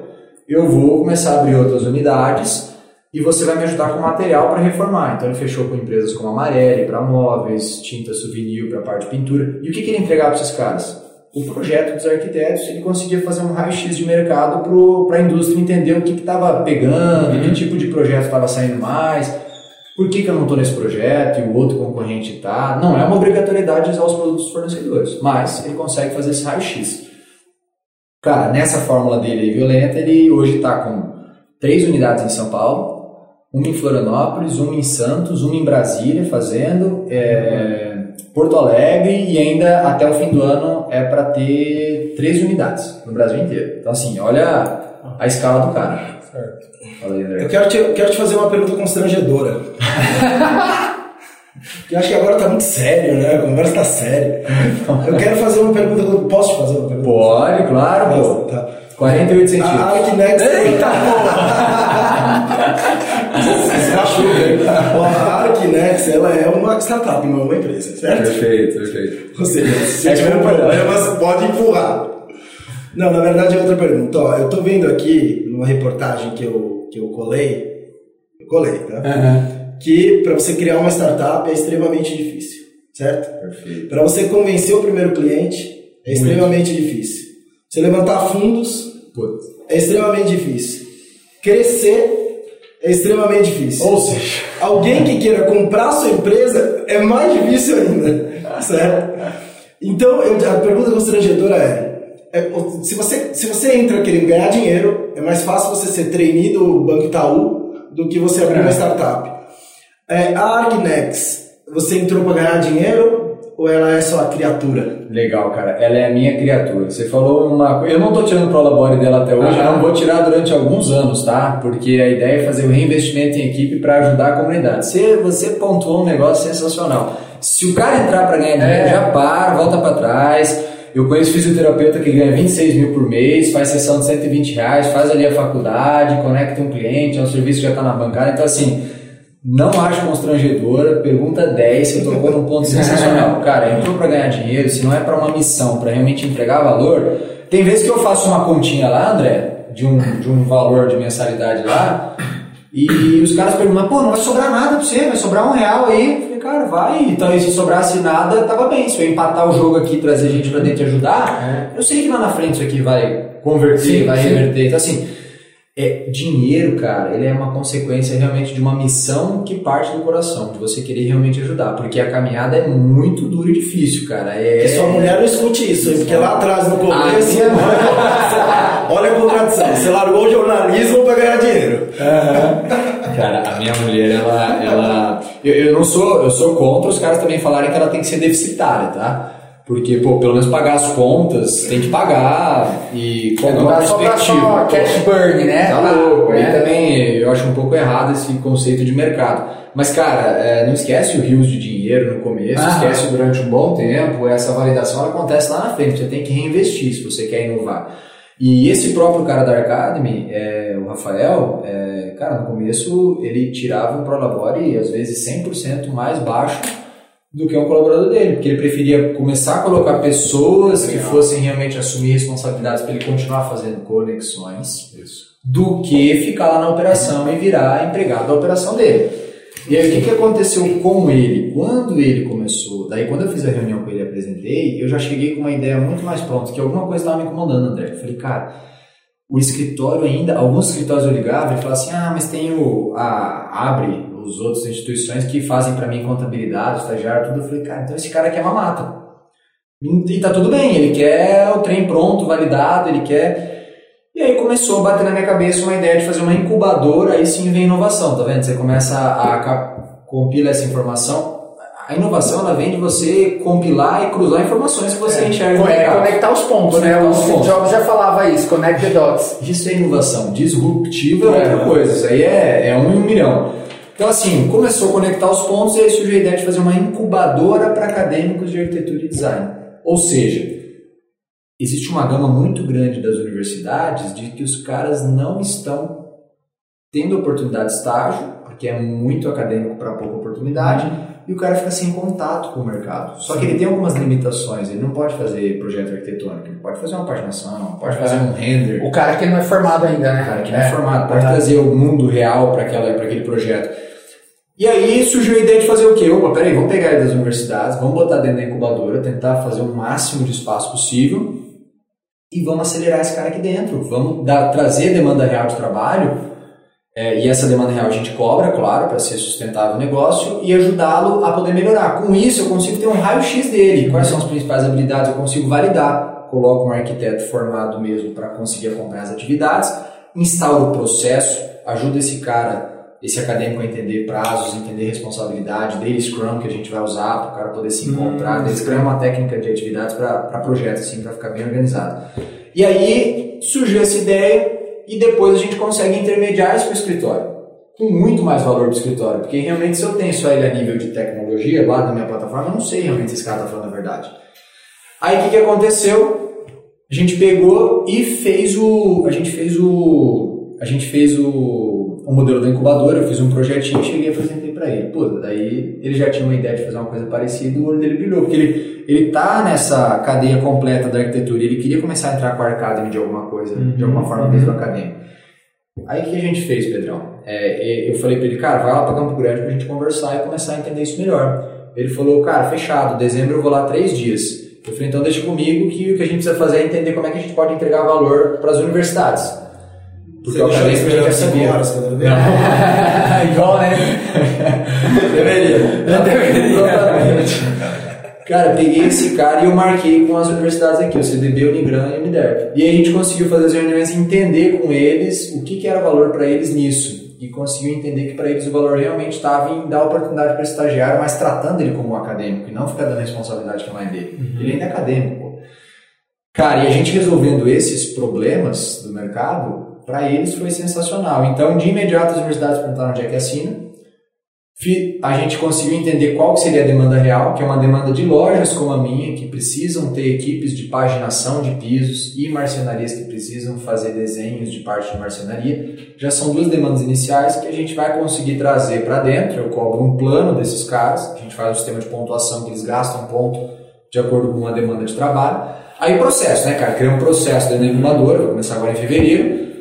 eu vou começar a abrir outras unidades e você vai me ajudar com material para reformar. Então ele fechou com empresas como a Marelli para móveis, tinta souvenir para parte de pintura. E o que, que ele entregava para esses caras? O projeto dos arquitetos, ele conseguia fazer um raio-x de mercado para a indústria entender o que estava pegando, uhum. que tipo de projeto estava saindo mais, por que, que eu não estou nesse projeto e o outro concorrente está. Não é uma obrigatoriedade usar os produtos dos fornecedores, mas ele consegue fazer esse raio-x. Cara, nessa fórmula dele aí, violenta, ele hoje está com três unidades em São Paulo, uma em Florianópolis, uma em Santos, uma em Brasília fazendo, é, Porto Alegre e ainda até o fim do ano é para ter três unidades no Brasil inteiro. Então assim, olha a escala do cara. Certo. Aí, Eu quero te, quero te fazer uma pergunta constrangedora. Porque eu acho que agora tá muito sério, né? A conversa tá séria. Eu quero fazer uma pergunta. Posso te fazer uma pergunta? Pode, claro, pô. Tá. 48 centímetros. A Arquinex. Eita, achou, velho? A Arquinex, ela é uma startup, não é uma empresa, certo? Perfeito, perfeito. Ou seja, se É tiver tipo- problemas, pode empurrar. Não, na verdade é outra pergunta. Ó, eu tô vendo aqui, numa reportagem que eu, que eu colei, eu colei, tá? Que para você criar uma startup é extremamente difícil, certo? Perfeito. Para você convencer o primeiro cliente é extremamente difícil. Você levantar fundos Putz. é extremamente difícil. Crescer é extremamente difícil. Ou seja, Alguém que queira comprar sua empresa é mais difícil ainda, certo? Então, eu- a pergunta constrangedora é, é, se, você, se você entra querendo ganhar dinheiro, é mais fácil você ser trainee do Banco Itaú do que você abrir uma startup. É, a Argnex, você entrou para ganhar dinheiro ou ela é só a criatura? legal, cara. Ela é a minha criatura. Você falou uma coisa. Eu não tô tirando pro labore dela até hoje, eu não vou tirar durante alguns anos, tá? Porque a ideia é fazer o reinvestimento em equipe para ajudar a comunidade. Você, você pontuou um negócio sensacional. Se o cara entrar para ganhar dinheiro, já para, volta para trás. Eu conheço fisioterapeuta que ganha 26 mil por mês, faz sessão de 120 reais, faz ali a faculdade, conecta um cliente, é um serviço que já está na bancada. Então, assim, não acho constrangedora. Pergunta 10, você tocou num ponto sensacional. Cara, entrou para ganhar dinheiro, se não é para uma missão, para realmente entregar valor. Tem vezes que eu faço uma continha lá, André, de um, de um valor de mensalidade lá, e os caras perguntam, pô, não vai sobrar nada pra você, vai sobrar um real aí. Eu falei, cara, vai. Então, e se sobrasse nada, tava bem. Se eu empatar o jogo aqui, trazer gente pra dentro e ajudar, eu sei que lá na frente isso aqui vai converter, Sim, vai sim. reverter. Então, assim, é, dinheiro, cara, ele é uma consequência realmente de uma missão que parte do coração, de você querer realmente ajudar, porque a caminhada é muito dura e difícil, cara. É, Que sua mulher não escute isso, hein? porque lá atrás no começo, Ah, olha a contradição, você largou o jornalismo para ganhar dinheiro. Cara, a minha mulher, ela. ela eu, eu não sou. Eu sou contra os caras também falarem que ela tem que ser deficitária, tá? Porque, pô, pelo menos pagar as contas, tem que pagar e com Não alguma dá só pra só cash burn, né? Tá louco. Aí né? também eu acho um pouco errado esse conceito de mercado. Mas, cara, é, não esquece o rios de dinheiro no começo, Ah. esquece durante um bom tempo. Essa validação ela acontece lá na frente. Você tem que reinvestir se você quer inovar. E esse próprio cara da Academy, é, o Rafael, é, cara, no começo ele tirava um Prolabore às vezes 100% mais baixo do que um colaborador dele, porque ele preferia começar a colocar pessoas que fossem realmente assumir responsabilidades para ele continuar fazendo conexões Isso. do que ficar lá na operação e virar empregado da operação dele. E aí o que, que aconteceu com ele? Quando ele começou, daí quando eu fiz a reunião com ele e apresentei, eu já cheguei com uma ideia muito mais pronta, que alguma coisa estava me incomodando, André. Eu falei, cara, o escritório ainda, alguns escritórios eu ligava e falava assim, ah, mas tem o, a Abre, os outras instituições que fazem para mim contabilidade, estagiário, tudo. Eu falei, cara, então esse cara quer mamata. E tá tudo bem, ele quer o trem pronto, validado, ele quer... E aí começou a bater na minha cabeça uma ideia de fazer uma incubadora, aí sim vem inovação, tá vendo? Você começa a, cap- compila essa informação. A inovação ela vem de você compilar e cruzar informações que você enxerga no É, mercado. conectar os pontos, né? Conectar O os pontos. Jobs já falava isso, connect the dots. Isso é inovação. Disruptiva é É. outra coisa. Isso aí é, é um em um milhão. Então, assim, começou a conectar os pontos e aí surgiu a ideia de fazer uma incubadora para acadêmicos de arquitetura e design. Ou seja, existe uma gama muito grande das universidades de que os caras não estão tendo oportunidade de estágio, porque é muito acadêmico para pouca oportunidade, e o cara fica sem contato com o mercado. Só que ele tem algumas limitações, ele não pode fazer projeto arquitetônico, ele pode fazer uma paginação, pode fazer um render, O cara que não é formado ainda, né? cara que não é formado, pode trazer o mundo real para aquele projeto. E aí surgiu a ideia de fazer o quê? Opa, peraí, vamos pegar ele das universidades, vamos botar dentro da incubadora, tentar fazer o máximo de espaço possível e vamos acelerar esse cara aqui dentro. Vamos dar, trazer demanda real de trabalho é, e essa demanda real a gente cobra, claro, para ser sustentável o negócio e ajudá-lo a poder melhorar. Com isso, eu consigo ter um raio-x dele. Quais são as principais habilidades? Eu consigo validar. Coloco um arquiteto formado mesmo para conseguir acompanhar as atividades, instauro o processo, ajuda esse cara, esse acadêmico a entender prazos, entender responsabilidade, daily Scrum que a gente vai usar para o cara poder se encontrar. daily Scrum é uma técnica de atividades para projetos, assim, para ficar bem organizado. E aí surgiu essa ideia e depois a gente consegue intermediar isso para o escritório. com muito mais valor para o escritório, porque realmente se eu tenho só ele a nível de tecnologia lá da minha plataforma, eu não sei realmente se esse cara está falando a verdade. Aí o que, que aconteceu? A gente pegou e fez o. A gente fez o. A gente fez o, o modelo da incubadora, eu fiz um projetinho cheguei e apresentei para ele. Pô, daí ele já tinha uma ideia de fazer uma coisa parecida, o olho dele brilhou, porque ele, ele tá nessa cadeia completa da arquitetura, ele queria começar a entrar com a Academy de alguma coisa, de alguma forma mesmo acadêmica. Aí o que a gente fez, Pedrão? É, eu falei para ele, cara, vai lá para Campo Grande pra gente conversar e começar a entender isso melhor. Ele falou, cara, fechado, dezembro eu vou lá três dias. Eu falei, então deixa comigo que o que a gente precisa fazer é entender como é que a gente pode entregar valor para as universidades. Porque Você deixou isso melhor cinco horas, quando ver. Igual, né? deveria. deveria. Exatamente. Cara, peguei esse cara e eu marquei com as universidades aqui, o CDB, Unigran e Uniderp. E aí a gente conseguiu fazer as reuniões e entender com eles o que, que era valor para eles nisso. E conseguiu entender que para eles o valor realmente estava em dar oportunidade para o estagiário, mas tratando ele como um acadêmico e não ficar dando responsabilidade que não é dele. Uhum. Ele ainda é acadêmico. Cara, e a gente resolvendo esses problemas do mercado, para eles foi sensacional. Então, de imediato, as universidades perguntaram onde é que assina a gente conseguiu entender qual seria a demanda real, que é uma demanda de lojas como a minha, que precisam ter equipes de paginação de pisos e marcenarias que precisam fazer desenhos de parte de marcenaria. Já são duas demandas iniciais que a gente vai conseguir trazer para dentro. Eu cobro um plano desses caras, a gente faz um sistema de pontuação que eles gastam ponto de acordo com a demanda de trabalho. Aí processo, né, cara? Criar um processo dentro da incubadora, vou começar agora em fevereiro.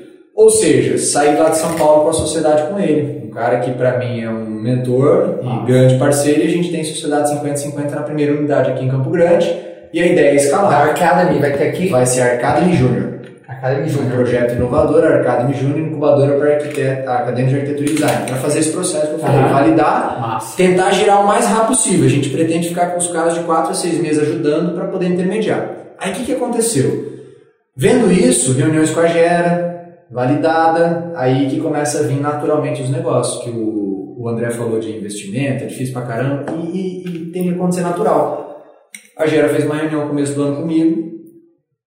Ou seja, sair lá de São Paulo para a sociedade com ele cara que para mim é um mentor e ah. grande parceiro, e a gente tem Sociedade 50-50 na primeira unidade aqui em Campo Grande, e a ideia é escalar. A Arcademy vai ter aqui? Vai ser Arcademy Júnior. Academy Júnior. Um projeto inovador, Arcademy Júnior, incubadora para a Academia de Arquitetura e Design. Para fazer esse processo que eu falei, validar, Massa. tentar girar o mais rápido possível. A gente pretende ficar com os caras de 4 a 6 meses ajudando para poder intermediar. Aí o que, que aconteceu? Vendo isso, reuniões com a Gera, validada, aí que começa a vir naturalmente os negócios, que o, o André falou de investimento, é difícil pra caramba, e, e, e tem que acontecer natural. A Gera fez uma reunião no começo do ano comigo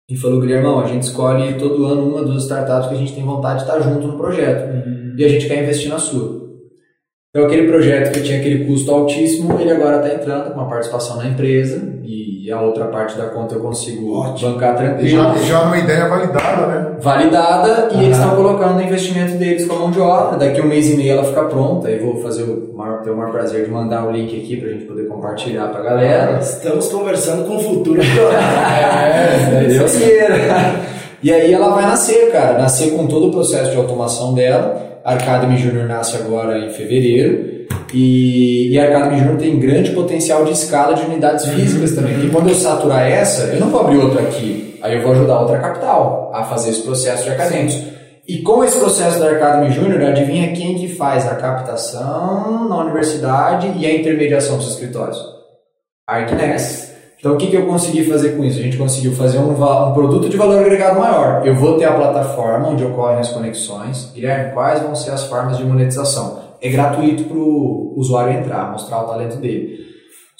e falou, Guilhermão, a gente escolhe todo ano uma das startups que a gente tem vontade de estar junto no projeto uhum. e a gente quer investir na sua. Então, aquele projeto que tinha aquele custo altíssimo, ele agora está entrando com uma participação na empresa e a outra parte da conta eu consigo Ótimo. bancar tranquilo. Já, já uma ideia validada, né? Validada e eles estão colocando o investimento deles com a mão de obra. Daqui um mês e meio ela fica pronta. e vou fazer o maior, ter o maior prazer de mandar o link aqui para a gente poder compartilhar para a galera. Estamos conversando com o futuro. é, Deus queira. E aí ela vai nascer, cara. Nascer com todo o processo de automação dela a Academy Junior nasce agora em fevereiro. E, e a Academy Junior tem grande potencial de escala de unidades físicas também. Porque quando eu saturar essa, eu não vou abrir outra aqui. Aí eu vou ajudar outra capital a fazer esse processo de acadêmicos. E com esse processo da Academy Junior, adivinha quem que faz a captação na universidade e a intermediação dos escritórios? A Arquinex. Então, o que, que eu consegui fazer com isso? A gente conseguiu fazer um, um produto de valor agregado maior. Eu vou ter a plataforma onde ocorrem as conexões. Guilherme, quais vão ser as formas de monetização? É gratuito para o usuário entrar, mostrar o talento dele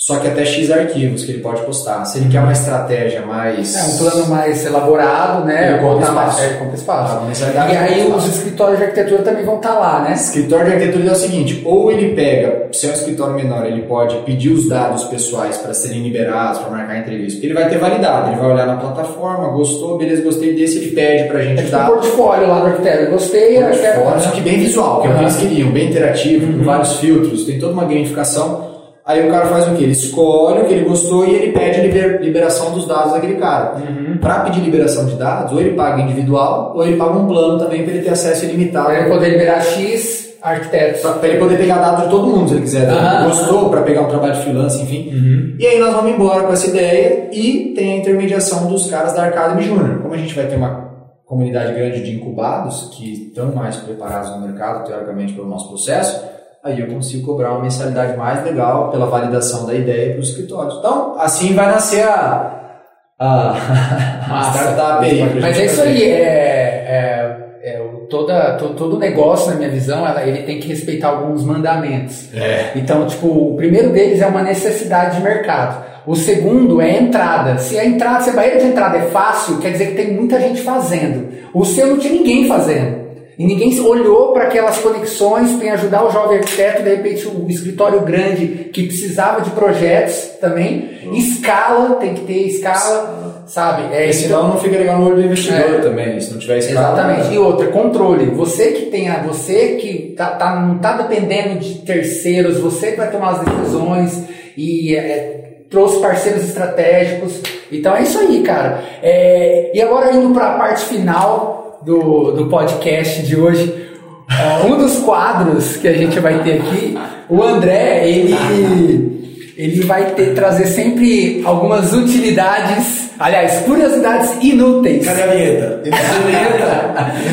só que até X arquivos que ele pode postar. Se ele quer uma estratégia mais. É, um plano mais elaborado, né? Compra espaço. É, compra espaço. Ah, e aí os escritórios de arquitetura também vão estar tá lá, né? Escritório de arquitetura é o seguinte: ou ele pega, se é um escritório menor, ele pode pedir os dados pessoais para serem liberados, para marcar entrevista, porque ele vai ter validado. Ele vai olhar na plataforma, gostou, beleza, gostei desse, ele pede para a gente é tipo dar. Um portfólio lá do arquiteto, gostei, portfólio, só que bem visual, que é o que eles queriam, bem interativo, uhum. com vários filtros, tem toda uma gamificação. Aí o cara faz o que? Ele escolhe o que ele gostou e ele pede liber, liberação dos dados daquele cara. Uhum. Para pedir liberação de dados, ou ele paga individual, ou ele paga um plano também para ele ter acesso ilimitado. Para ele poder liberar X arquitetos. Para ele poder pegar dados de todo mundo, se ele quiser. Uhum. Gostou, para pegar um trabalho de freelance, enfim. Uhum. E aí nós vamos embora com essa ideia e tem a intermediação dos caras da Arcademy Junior. Como a gente vai ter uma comunidade grande de incubados que estão mais preparados no mercado, teoricamente, pelo nosso processo, aí eu consigo cobrar uma mensalidade mais legal pela validação da ideia para os escritórios. Então, assim vai nascer a, a, a startup aí. Mas é isso aí, é, é, é, toda, todo, todo negócio, na minha visão, ela, ele tem que respeitar alguns mandamentos. É. Então, tipo, o primeiro deles é uma necessidade de mercado. O segundo é a entrada. Se a entrada, se a barreira de entrada é fácil, quer dizer que tem muita gente fazendo. O seu não tinha ninguém fazendo. E ninguém olhou para aquelas conexões para ajudar o jovem arquiteto, de repente o escritório grande que precisava de projetos também, escala, tem que ter escala, sabe? É, Porque senão não fica legal no olho do investidor é. também, se não tiver escala. Exatamente. E outra, controle. Você que tem a, você que tá, tá, não está dependendo de terceiros, você que vai tomar as decisões e é, trouxe parceiros estratégicos. Então é isso aí, cara. É, e agora indo para a parte final do, do podcast de hoje. Uh, um dos quadros que a gente vai ter aqui, o André, ele, ele vai ter, trazer sempre algumas utilidades, aliás, curiosidades inúteis. Cadê a vinheta?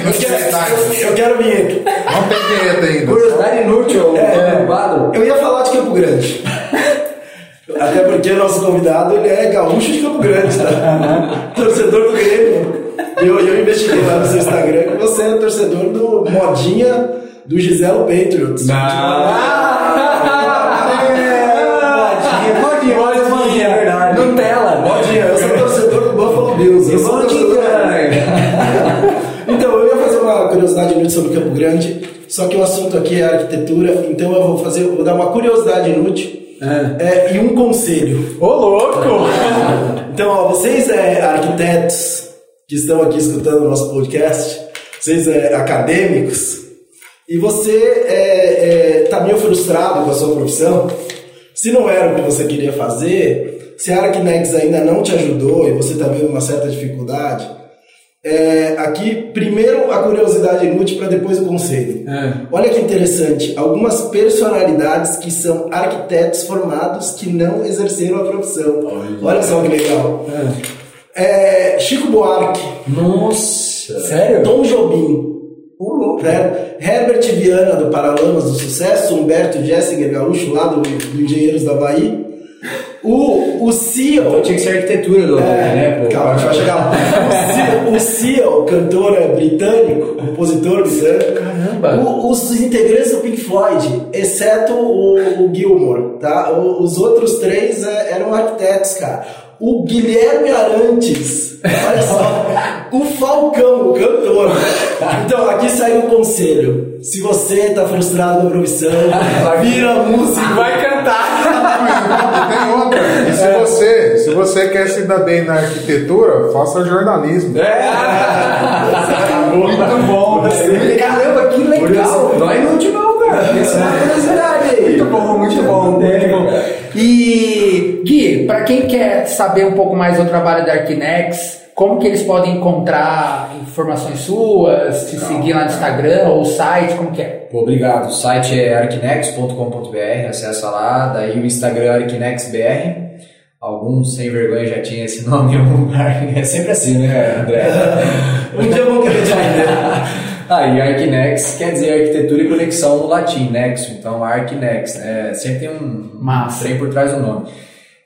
eu, quero, eu quero vinheta. Não tem vinheta ainda. Curiosidade inútil, é, é. Eu ia falar de Campo Grande. Até porque nosso convidado ele é gaúcho de Campo Grande, tá? Torcedor do Grêmio. Eu, eu investiguei lá no seu Instagram que você é torcedor do Modinha do Giselo Patriots. Não. Ah, é, modinha, modinha, modinha, é verdade. Nutella. Modinha, eu sou torcedor do Buffalo Bills. Eu sou torcedor. Então, eu ia fazer uma curiosidade inútil sobre Campo Grande, só que o assunto aqui é arquitetura, então eu vou fazer, vou dar uma curiosidade inútil. É. É, e um conselho. Ô, louco! então, ó, vocês é, arquitetos, que estão aqui escutando o nosso podcast, vocês é, acadêmicos, e você está é, é, tá meio frustrado com a sua profissão, se não era o que você queria fazer, se a Arquinex ainda não te ajudou e você está vendo uma certa dificuldade, é, aqui, primeiro a curiosidade inútil para depois o conselho. É. Olha que interessante, algumas personalidades que são arquitetos formados que não exerceram a profissão. Olha, Olha só que legal. É. É, Chico Buarque. Nossa! Sério? Tom Jobim. Her Herbert Viana, do Paralamas do Sucesso. Humberto Jessinger Gaúcho, lá do, do Engenheiros da Bahia. O, o CEO. Então tinha que ser arquitetura do é, né? Pô, calma, a gente vai chegar lá. O CEO, cantor britânico, compositor britânico. Caramba! O, os integrantes do Pink Floyd, exceto o, o Gilmore, tá? O, os outros três é, eram arquitetos, cara o Guilherme Arantes, olha só, o Falcão, o cantor. Então, aqui sai um conselho. Se você está frustrado na profissão, vira músico. Vai cantar. Tem outra. E se você, se você quer se dar bem na arquitetura, faça jornalismo. É. Muito bom. Caramba, que legal. Não é inútil não, cara. Essa é uma curiosidade. Muito bom, muito bom. Muito bom. E Gui, para quem quer saber um pouco mais do trabalho da Arquinex, como que eles podem encontrar informações suas, te seguir lá no Instagram ou o site, como que é? Obrigado. O site é arquinex.com.br, acessa lá, daí o Instagram é arquinexbr. Alguns sem vergonha já tinha esse nome em algum lugar. É sempre assim, né, André? um dia eu vou querer te ah, e Arquinex quer dizer arquitetura e conexão no latim, nexo. Então, Arquinex, né? Sempre tem um, Massa. trem por trás do nome.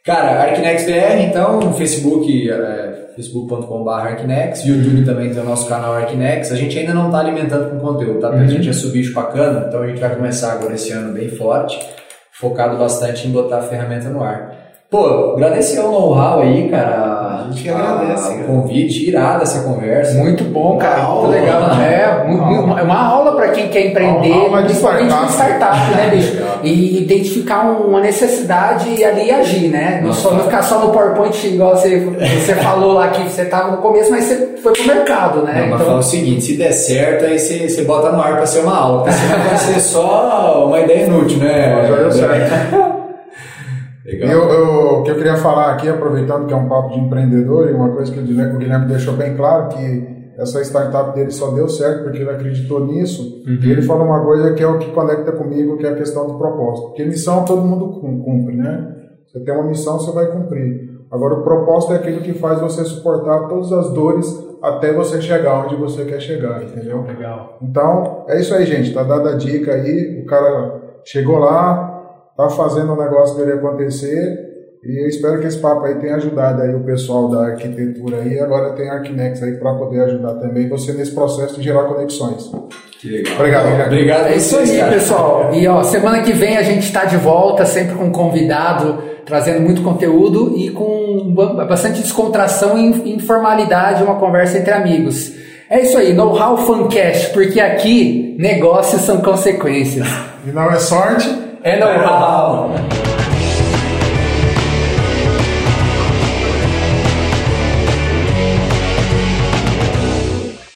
Cara, Arquinex BR, então, Facebook, é, facebook.com.br Arquinex, YouTube também tem o nosso canal Arquinex. A gente ainda não está alimentando com conteúdo, tá? Porque uhum. a gente é subir bacana, então a gente vai começar agora esse ano bem forte, focado bastante em botar a ferramenta no ar. Pô, agradecer o know-how aí, cara. A gente que agradece. O convite, irado essa conversa. Muito bom, cara. Muito legal. É, uma, uma aula para quem quer empreender, uma principalmente com startup, né, bicho? E identificar uma necessidade e ali agir, né? Não, só, não ficar só no PowerPoint, igual você, você falou lá que você estava no começo, mas você foi pro mercado, né? Não, mas então... fala o seguinte, se der certo, aí você, você bota no ar para ser uma aula. Senão vai ser só uma ideia inútil, né? Já deu certo. Legal. Eu, eu, o que eu queria falar aqui, aproveitando que é um papo de empreendedor, e uma coisa que o Guilherme deixou bem claro, que essa startup dele só deu certo porque ele acreditou nisso. Uhum. E ele fala uma coisa que é o que conecta comigo, que é a questão do propósito. Porque missão todo mundo cumpre, né? Você tem uma missão, você vai cumprir. Agora, o propósito é aquilo que faz você suportar todas as dores até você chegar onde você quer chegar, entendeu? Legal. Então, é isso aí, gente. Tá dada a dica aí. O cara chegou lá, tá fazendo o negócio dele acontecer e eu espero que esse papo aí tenha ajudado aí o pessoal da arquitetura aí. Agora tem a Arquinex aí para poder ajudar também você nesse processo de gerar conexões. Que legal. Obrigado, Obrigado. Obrigado é isso aí, cara. pessoal. E ó, semana que vem a gente está de volta, sempre com um convidado, trazendo muito conteúdo e com bastante descontração e informalidade, uma conversa entre amigos. É isso aí, know-how fancast, porque aqui negócios são consequências. E não é sorte, É know-how.